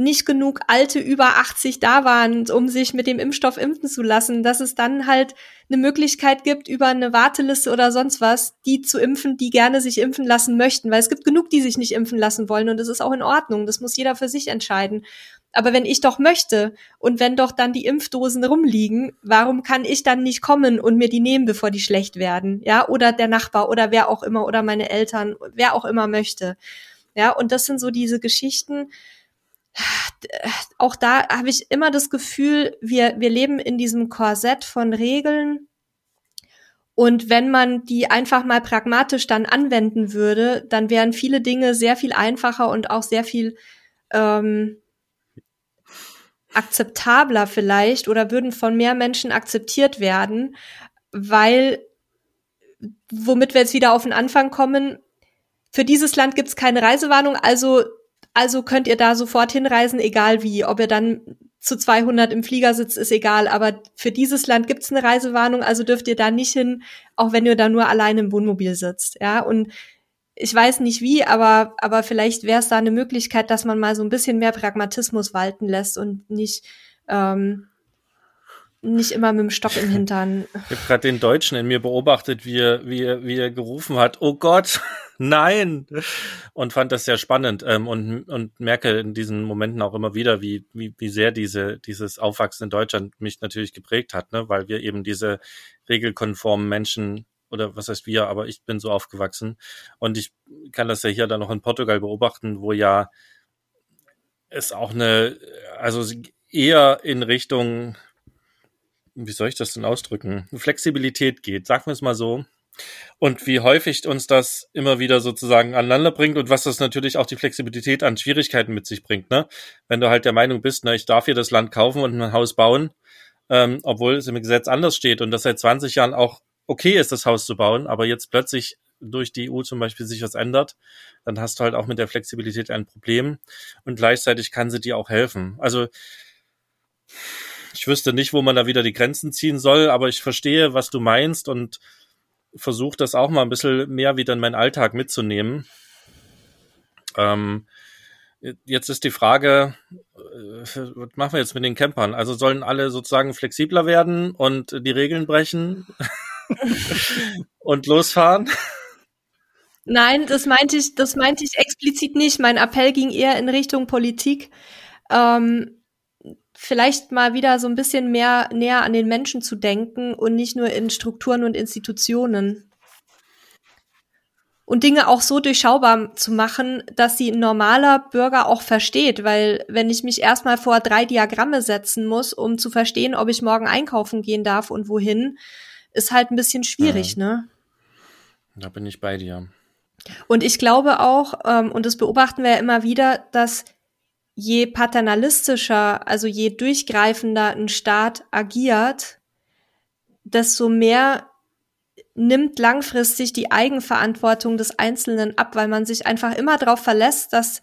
Speaker 1: nicht genug Alte über 80 da waren, um sich mit dem Impfstoff impfen zu lassen, dass es dann halt eine Möglichkeit gibt, über eine Warteliste oder sonst was, die zu impfen, die gerne sich impfen lassen möchten. Weil es gibt genug, die sich nicht impfen lassen wollen und das ist auch in Ordnung. Das muss jeder für sich entscheiden. Aber wenn ich doch möchte und wenn doch dann die Impfdosen rumliegen, warum kann ich dann nicht kommen und mir die nehmen, bevor die schlecht werden? Ja, oder der Nachbar oder wer auch immer oder meine Eltern, wer auch immer möchte. Ja, und das sind so diese Geschichten. Auch da habe ich immer das Gefühl, wir, wir leben in diesem Korsett von Regeln. Und wenn man die einfach mal pragmatisch dann anwenden würde, dann wären viele Dinge sehr viel einfacher und auch sehr viel ähm, akzeptabler vielleicht oder würden von mehr Menschen akzeptiert werden, weil, womit wir jetzt wieder auf den Anfang kommen, für dieses Land gibt es keine Reisewarnung, also, also könnt ihr da sofort hinreisen, egal wie. Ob ihr dann zu 200 im Flieger sitzt, ist egal, aber für dieses Land gibt es eine Reisewarnung, also dürft ihr da nicht hin, auch wenn ihr da nur allein im Wohnmobil sitzt, ja, und ich weiß nicht wie, aber, aber vielleicht wäre es da eine Möglichkeit, dass man mal so ein bisschen mehr Pragmatismus walten lässt und nicht, ähm, nicht immer mit dem Stock im Hintern.
Speaker 2: Ich habe gerade den Deutschen in mir beobachtet, wie er, wie er, wie er gerufen hat, oh Gott, nein! Und fand das sehr spannend ähm, und, und merke in diesen Momenten auch immer wieder, wie, wie, wie sehr diese, dieses Aufwachsen in Deutschland mich natürlich geprägt hat, ne? weil wir eben diese regelkonformen Menschen oder was heißt wir, aber ich bin so aufgewachsen. Und ich kann das ja hier dann noch in Portugal beobachten, wo ja es auch eine, also eher in Richtung, wie soll ich das denn ausdrücken, Flexibilität geht, sagen wir es mal so. Und wie häufig uns das immer wieder sozusagen aneinander bringt und was das natürlich auch die Flexibilität an Schwierigkeiten mit sich bringt, ne? Wenn du halt der Meinung bist, ne, ich darf hier das Land kaufen und ein Haus bauen, ähm, obwohl es im Gesetz anders steht und das seit 20 Jahren auch okay ist, das Haus zu bauen, aber jetzt plötzlich durch die EU zum Beispiel sich was ändert, dann hast du halt auch mit der Flexibilität ein Problem und gleichzeitig kann sie dir auch helfen. Also ich wüsste nicht, wo man da wieder die Grenzen ziehen soll, aber ich verstehe, was du meinst und versuche das auch mal ein bisschen mehr wieder in meinen Alltag mitzunehmen. Ähm, jetzt ist die Frage, äh, was machen wir jetzt mit den Campern? Also sollen alle sozusagen flexibler werden und die Regeln brechen? und losfahren?
Speaker 1: Nein, das meinte ich, das meinte ich explizit nicht. Mein Appell ging eher in Richtung Politik. Ähm, vielleicht mal wieder so ein bisschen mehr näher an den Menschen zu denken und nicht nur in Strukturen und Institutionen. Und Dinge auch so durchschaubar zu machen, dass sie ein normaler Bürger auch versteht. Weil wenn ich mich erstmal vor drei Diagramme setzen muss, um zu verstehen, ob ich morgen einkaufen gehen darf und wohin, ist halt ein bisschen schwierig, ja. ne?
Speaker 2: Da bin ich bei dir.
Speaker 1: Und ich glaube auch, ähm, und das beobachten wir ja immer wieder, dass je paternalistischer, also je durchgreifender ein Staat agiert, desto mehr nimmt langfristig die Eigenverantwortung des Einzelnen ab, weil man sich einfach immer darauf verlässt, dass,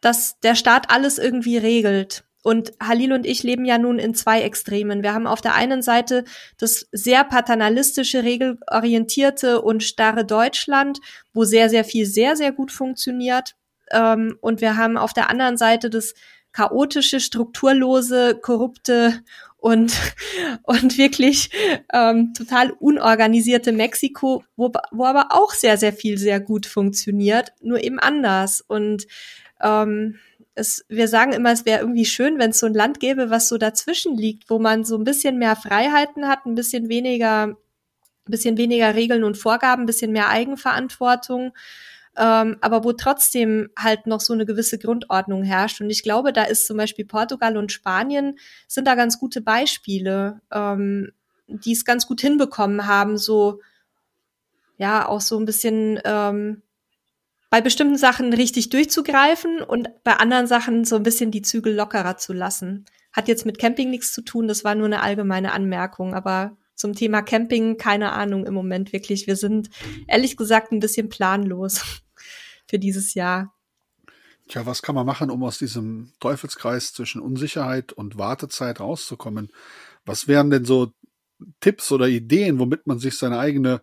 Speaker 1: dass der Staat alles irgendwie regelt. Und Halil und ich leben ja nun in zwei Extremen. Wir haben auf der einen Seite das sehr paternalistische, regelorientierte und starre Deutschland, wo sehr, sehr viel sehr, sehr gut funktioniert. Ähm, und wir haben auf der anderen Seite das chaotische, strukturlose, korrupte und, und wirklich ähm, total unorganisierte Mexiko, wo, wo aber auch sehr, sehr viel sehr gut funktioniert, nur eben anders. Und ähm, es, wir sagen immer, es wäre irgendwie schön, wenn es so ein Land gäbe, was so dazwischen liegt, wo man so ein bisschen mehr Freiheiten hat, ein bisschen weniger, ein bisschen weniger Regeln und Vorgaben, ein bisschen mehr Eigenverantwortung, ähm, aber wo trotzdem halt noch so eine gewisse Grundordnung herrscht. Und ich glaube, da ist zum Beispiel Portugal und Spanien sind da ganz gute Beispiele, ähm, die es ganz gut hinbekommen haben, so ja auch so ein bisschen ähm, bei bestimmten Sachen richtig durchzugreifen und bei anderen Sachen so ein bisschen die Zügel lockerer zu lassen. Hat jetzt mit Camping nichts zu tun, das war nur eine allgemeine Anmerkung, aber zum Thema Camping keine Ahnung im Moment wirklich. Wir sind ehrlich gesagt ein bisschen planlos für dieses Jahr.
Speaker 3: Tja, was kann man machen, um aus diesem Teufelskreis zwischen Unsicherheit und Wartezeit rauszukommen? Was wären denn so Tipps oder Ideen, womit man sich seine eigene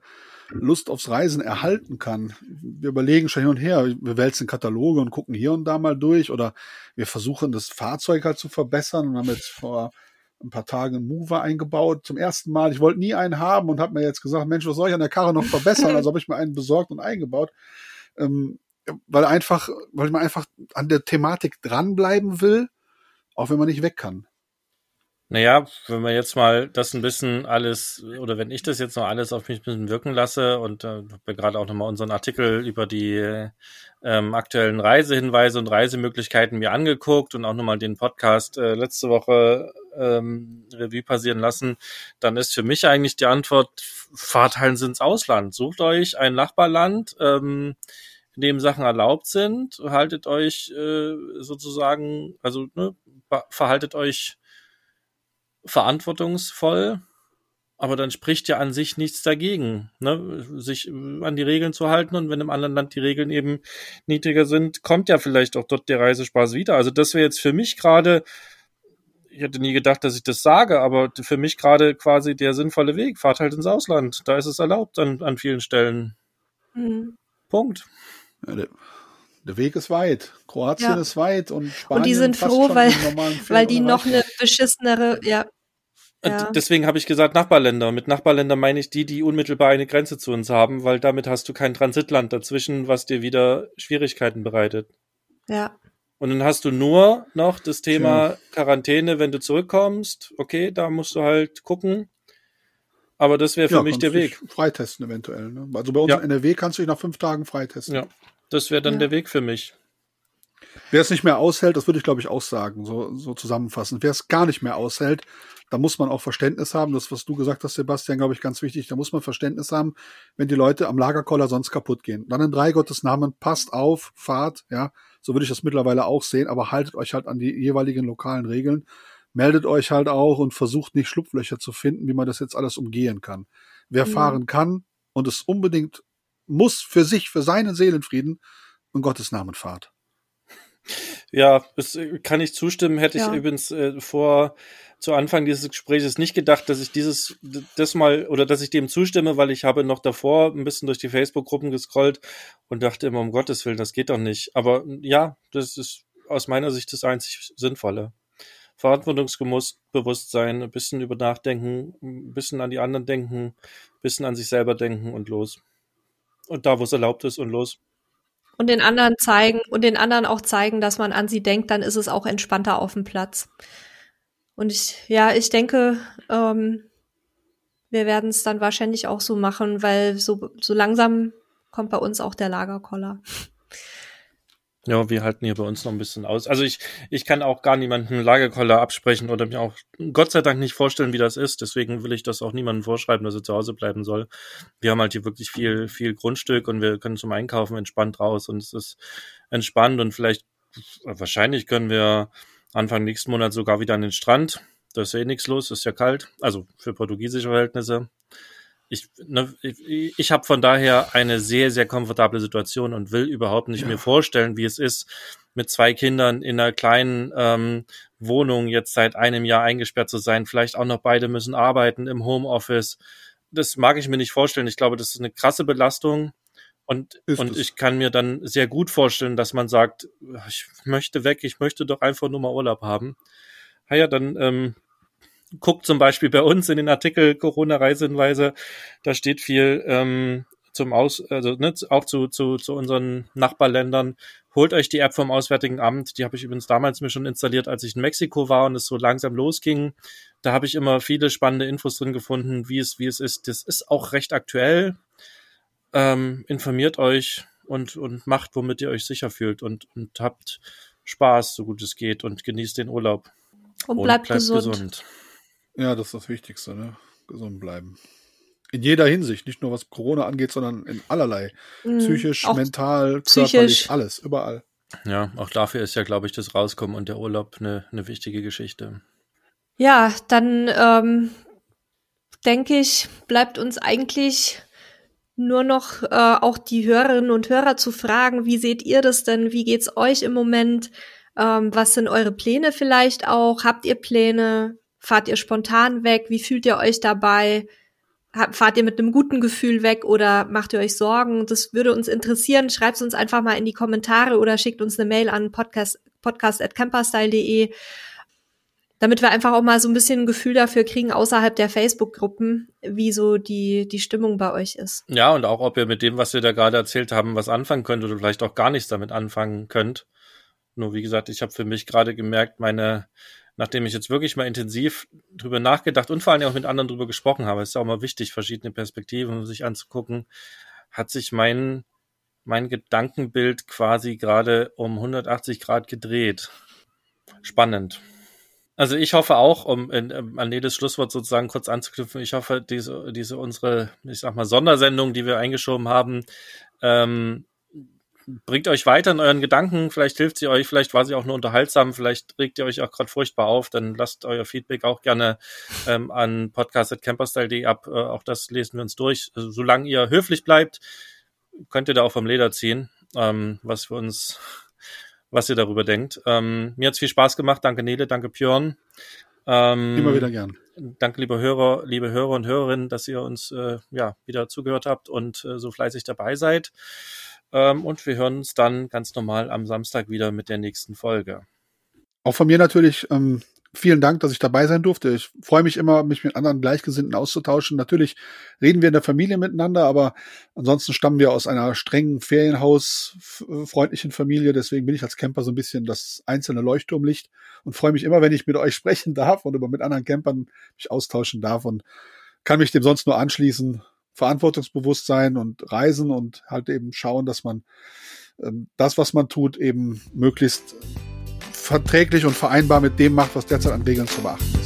Speaker 3: Lust aufs Reisen erhalten kann? Wir überlegen schon hin und her, wir wälzen Kataloge und gucken hier und da mal durch oder wir versuchen das Fahrzeug halt zu verbessern und haben jetzt vor ein paar Tagen einen Mover eingebaut. Zum ersten Mal. Ich wollte nie einen haben und habe mir jetzt gesagt, Mensch, was soll ich an der Karre noch verbessern? Also habe ich mir einen besorgt und eingebaut. Ähm, weil einfach, weil man einfach an der Thematik dranbleiben will, auch wenn man nicht weg kann.
Speaker 2: Naja, wenn man jetzt mal das ein bisschen alles, oder wenn ich das jetzt noch alles auf mich ein bisschen wirken lasse und äh, habe gerade auch nochmal unseren Artikel über die ähm, aktuellen Reisehinweise und Reisemöglichkeiten mir angeguckt und auch nochmal den Podcast äh, letzte Woche ähm, Revue passieren lassen, dann ist für mich eigentlich die Antwort, fahrt halt ins Ausland. Sucht euch ein Nachbarland, ähm, in dem Sachen erlaubt sind, haltet euch äh, sozusagen, also ne, verhaltet euch verantwortungsvoll, aber dann spricht ja an sich nichts dagegen, ne? sich an die Regeln zu halten und wenn im anderen Land die Regeln eben niedriger sind, kommt ja vielleicht auch dort der Reisespaß wieder. Also das wäre jetzt für mich gerade, ich hätte nie gedacht, dass ich das sage, aber für mich gerade quasi der sinnvolle Weg. Fahrt halt ins Ausland, da ist es erlaubt an, an vielen Stellen. Mhm. Punkt.
Speaker 3: Ja, der, der, Weg ist weit. Kroatien ja. ist weit und Spanien
Speaker 1: Und die sind froh, weil, weil die noch eine beschissenere, ja.
Speaker 2: ja. Deswegen habe ich gesagt Nachbarländer. Mit Nachbarländern meine ich die, die unmittelbar eine Grenze zu uns haben, weil damit hast du kein Transitland dazwischen, was dir wieder Schwierigkeiten bereitet.
Speaker 1: Ja.
Speaker 2: Und dann hast du nur noch das Thema ja. Quarantäne, wenn du zurückkommst. Okay, da musst du halt gucken. Aber das wäre für ja, mich der Weg.
Speaker 3: Freitesten eventuell. Ne? Also bei uns ja. in NRW kannst du dich nach fünf Tagen freitesten.
Speaker 2: Ja, das wäre dann ja. der Weg für mich.
Speaker 3: Wer es nicht mehr aushält, das würde ich glaube ich auch sagen, so, so zusammenfassen. Wer es gar nicht mehr aushält, da muss man auch Verständnis haben. Das, was du gesagt hast, Sebastian, glaube ich, ganz wichtig. Da muss man Verständnis haben, wenn die Leute am Lagerkoller sonst kaputt gehen. Dann in drei Gottes Namen, passt auf, fahrt, ja. So würde ich das mittlerweile auch sehen, aber haltet euch halt an die jeweiligen lokalen Regeln meldet euch halt auch und versucht nicht Schlupflöcher zu finden, wie man das jetzt alles umgehen kann. Wer mhm. fahren kann und es unbedingt muss für sich, für seinen Seelenfrieden, in Gottes Namen fahrt.
Speaker 2: Ja, das äh, kann ich zustimmen. Hätte ja. ich übrigens äh, vor zu Anfang dieses Gesprächs nicht gedacht, dass ich dieses das mal oder dass ich dem zustimme, weil ich habe noch davor ein bisschen durch die Facebook-Gruppen gescrollt und dachte immer um Gottes Willen, das geht doch nicht. Aber ja, das ist aus meiner Sicht das einzig Sinnvolle. Verantwortungsbewusstsein, ein bisschen über nachdenken, ein bisschen an die anderen denken, ein bisschen an sich selber denken und los. Und da, wo es erlaubt ist und los.
Speaker 1: Und den anderen zeigen und den anderen auch zeigen, dass man an sie denkt, dann ist es auch entspannter auf dem Platz. Und ich, ja, ich denke, ähm, wir werden es dann wahrscheinlich auch so machen, weil so, so langsam kommt bei uns auch der Lagerkoller.
Speaker 2: Ja, wir halten hier bei uns noch ein bisschen aus. Also ich, ich kann auch gar niemanden Lagerkoller absprechen oder mir auch Gott sei Dank nicht vorstellen, wie das ist. Deswegen will ich das auch niemandem vorschreiben, dass er zu Hause bleiben soll. Wir haben halt hier wirklich viel, viel Grundstück und wir können zum Einkaufen entspannt raus und es ist entspannt und vielleicht, wahrscheinlich können wir Anfang nächsten Monat sogar wieder an den Strand. Da ist ja eh nichts los, ist ja kalt. Also für portugiesische Verhältnisse ich, ne, ich, ich habe von daher eine sehr, sehr komfortable Situation und will überhaupt nicht ja. mir vorstellen, wie es ist, mit zwei Kindern in einer kleinen ähm, Wohnung jetzt seit einem Jahr eingesperrt zu sein. Vielleicht auch noch beide müssen arbeiten im Homeoffice. Das mag ich mir nicht vorstellen. Ich glaube, das ist eine krasse Belastung. Und, und ich kann mir dann sehr gut vorstellen, dass man sagt, ich möchte weg, ich möchte doch einfach nur mal Urlaub haben. Ja, dann ähm, guckt zum Beispiel bei uns in den Artikel Corona-Reisehinweise, da steht viel ähm, zum Aus, also ne, auch zu, zu, zu unseren Nachbarländern. Holt euch die App vom Auswärtigen Amt. Die habe ich übrigens damals mir schon installiert, als ich in Mexiko war und es so langsam losging. Da habe ich immer viele spannende Infos drin gefunden, wie es, wie es ist. Das ist auch recht aktuell. Ähm, informiert euch und, und macht, womit ihr euch sicher fühlt und, und habt Spaß, so gut es geht und genießt den Urlaub.
Speaker 1: Und, und bleibt, bleibt gesund. gesund.
Speaker 3: Ja, das ist das Wichtigste, ne? Gesund bleiben. In jeder Hinsicht, nicht nur was Corona angeht, sondern in allerlei. Mhm. Psychisch, mental, psychisch. körperlich, alles, überall.
Speaker 2: Ja, auch dafür ist ja, glaube ich, das Rauskommen und der Urlaub eine, eine wichtige Geschichte.
Speaker 1: Ja, dann ähm, denke ich, bleibt uns eigentlich nur noch äh, auch die Hörerinnen und Hörer zu fragen, wie seht ihr das denn? Wie geht's euch im Moment? Ähm, was sind eure Pläne vielleicht auch? Habt ihr Pläne? Fahrt ihr spontan weg? Wie fühlt ihr euch dabei? Fahrt ihr mit einem guten Gefühl weg oder macht ihr euch Sorgen? Das würde uns interessieren. Schreibt uns einfach mal in die Kommentare oder schickt uns eine Mail an podcast, podcast.camperstyle.de damit wir einfach auch mal so ein bisschen ein Gefühl dafür kriegen, außerhalb der Facebook-Gruppen, wie so die, die Stimmung bei euch ist.
Speaker 2: Ja, und auch, ob ihr mit dem, was wir da gerade erzählt haben, was anfangen könnt oder vielleicht auch gar nichts damit anfangen könnt. Nur wie gesagt, ich habe für mich gerade gemerkt, meine, nachdem ich jetzt wirklich mal intensiv drüber nachgedacht und vor allem auch mit anderen drüber gesprochen habe, ist ja auch mal wichtig, verschiedene Perspektiven sich anzugucken, hat sich mein, mein Gedankenbild quasi gerade um 180 Grad gedreht. Spannend. Also ich hoffe auch, um in, um an jedes Schlusswort sozusagen kurz anzuknüpfen, ich hoffe, diese, diese unsere, ich sag mal, Sondersendung, die wir eingeschoben haben, ähm, bringt euch weiter in euren Gedanken, vielleicht hilft sie euch, vielleicht war sie auch nur unterhaltsam, vielleicht regt ihr euch auch gerade furchtbar auf, dann lasst euer Feedback auch gerne ähm, an podcast.camperstyle.de ab. Äh, auch das lesen wir uns durch. Also, solange ihr höflich bleibt, könnt ihr da auch vom Leder ziehen, ähm, was für uns was ihr darüber denkt. Ähm, mir hat's viel Spaß gemacht. Danke Nele, danke Björn.
Speaker 3: Ähm, Immer wieder gern.
Speaker 2: Danke, liebe Hörer, liebe Hörer und Hörerinnen, dass ihr uns äh, ja wieder zugehört habt und äh, so fleißig dabei seid. Ähm, und wir hören uns dann ganz normal am Samstag wieder mit der nächsten Folge.
Speaker 3: Auch von mir natürlich ähm, vielen Dank, dass ich dabei sein durfte. Ich freue mich immer, mich mit anderen Gleichgesinnten auszutauschen. Natürlich reden wir in der Familie miteinander, aber ansonsten stammen wir aus einer strengen Ferienhaus-freundlichen Familie. Deswegen bin ich als Camper so ein bisschen das einzelne Leuchtturmlicht und freue mich immer, wenn ich mit euch sprechen darf und über mit anderen Campern mich austauschen darf und kann mich dem sonst nur anschließen. Verantwortungsbewusst sein und reisen und halt eben schauen, dass man ähm, das, was man tut, eben möglichst verträglich und vereinbar mit dem macht, was derzeit an Regeln zu beachten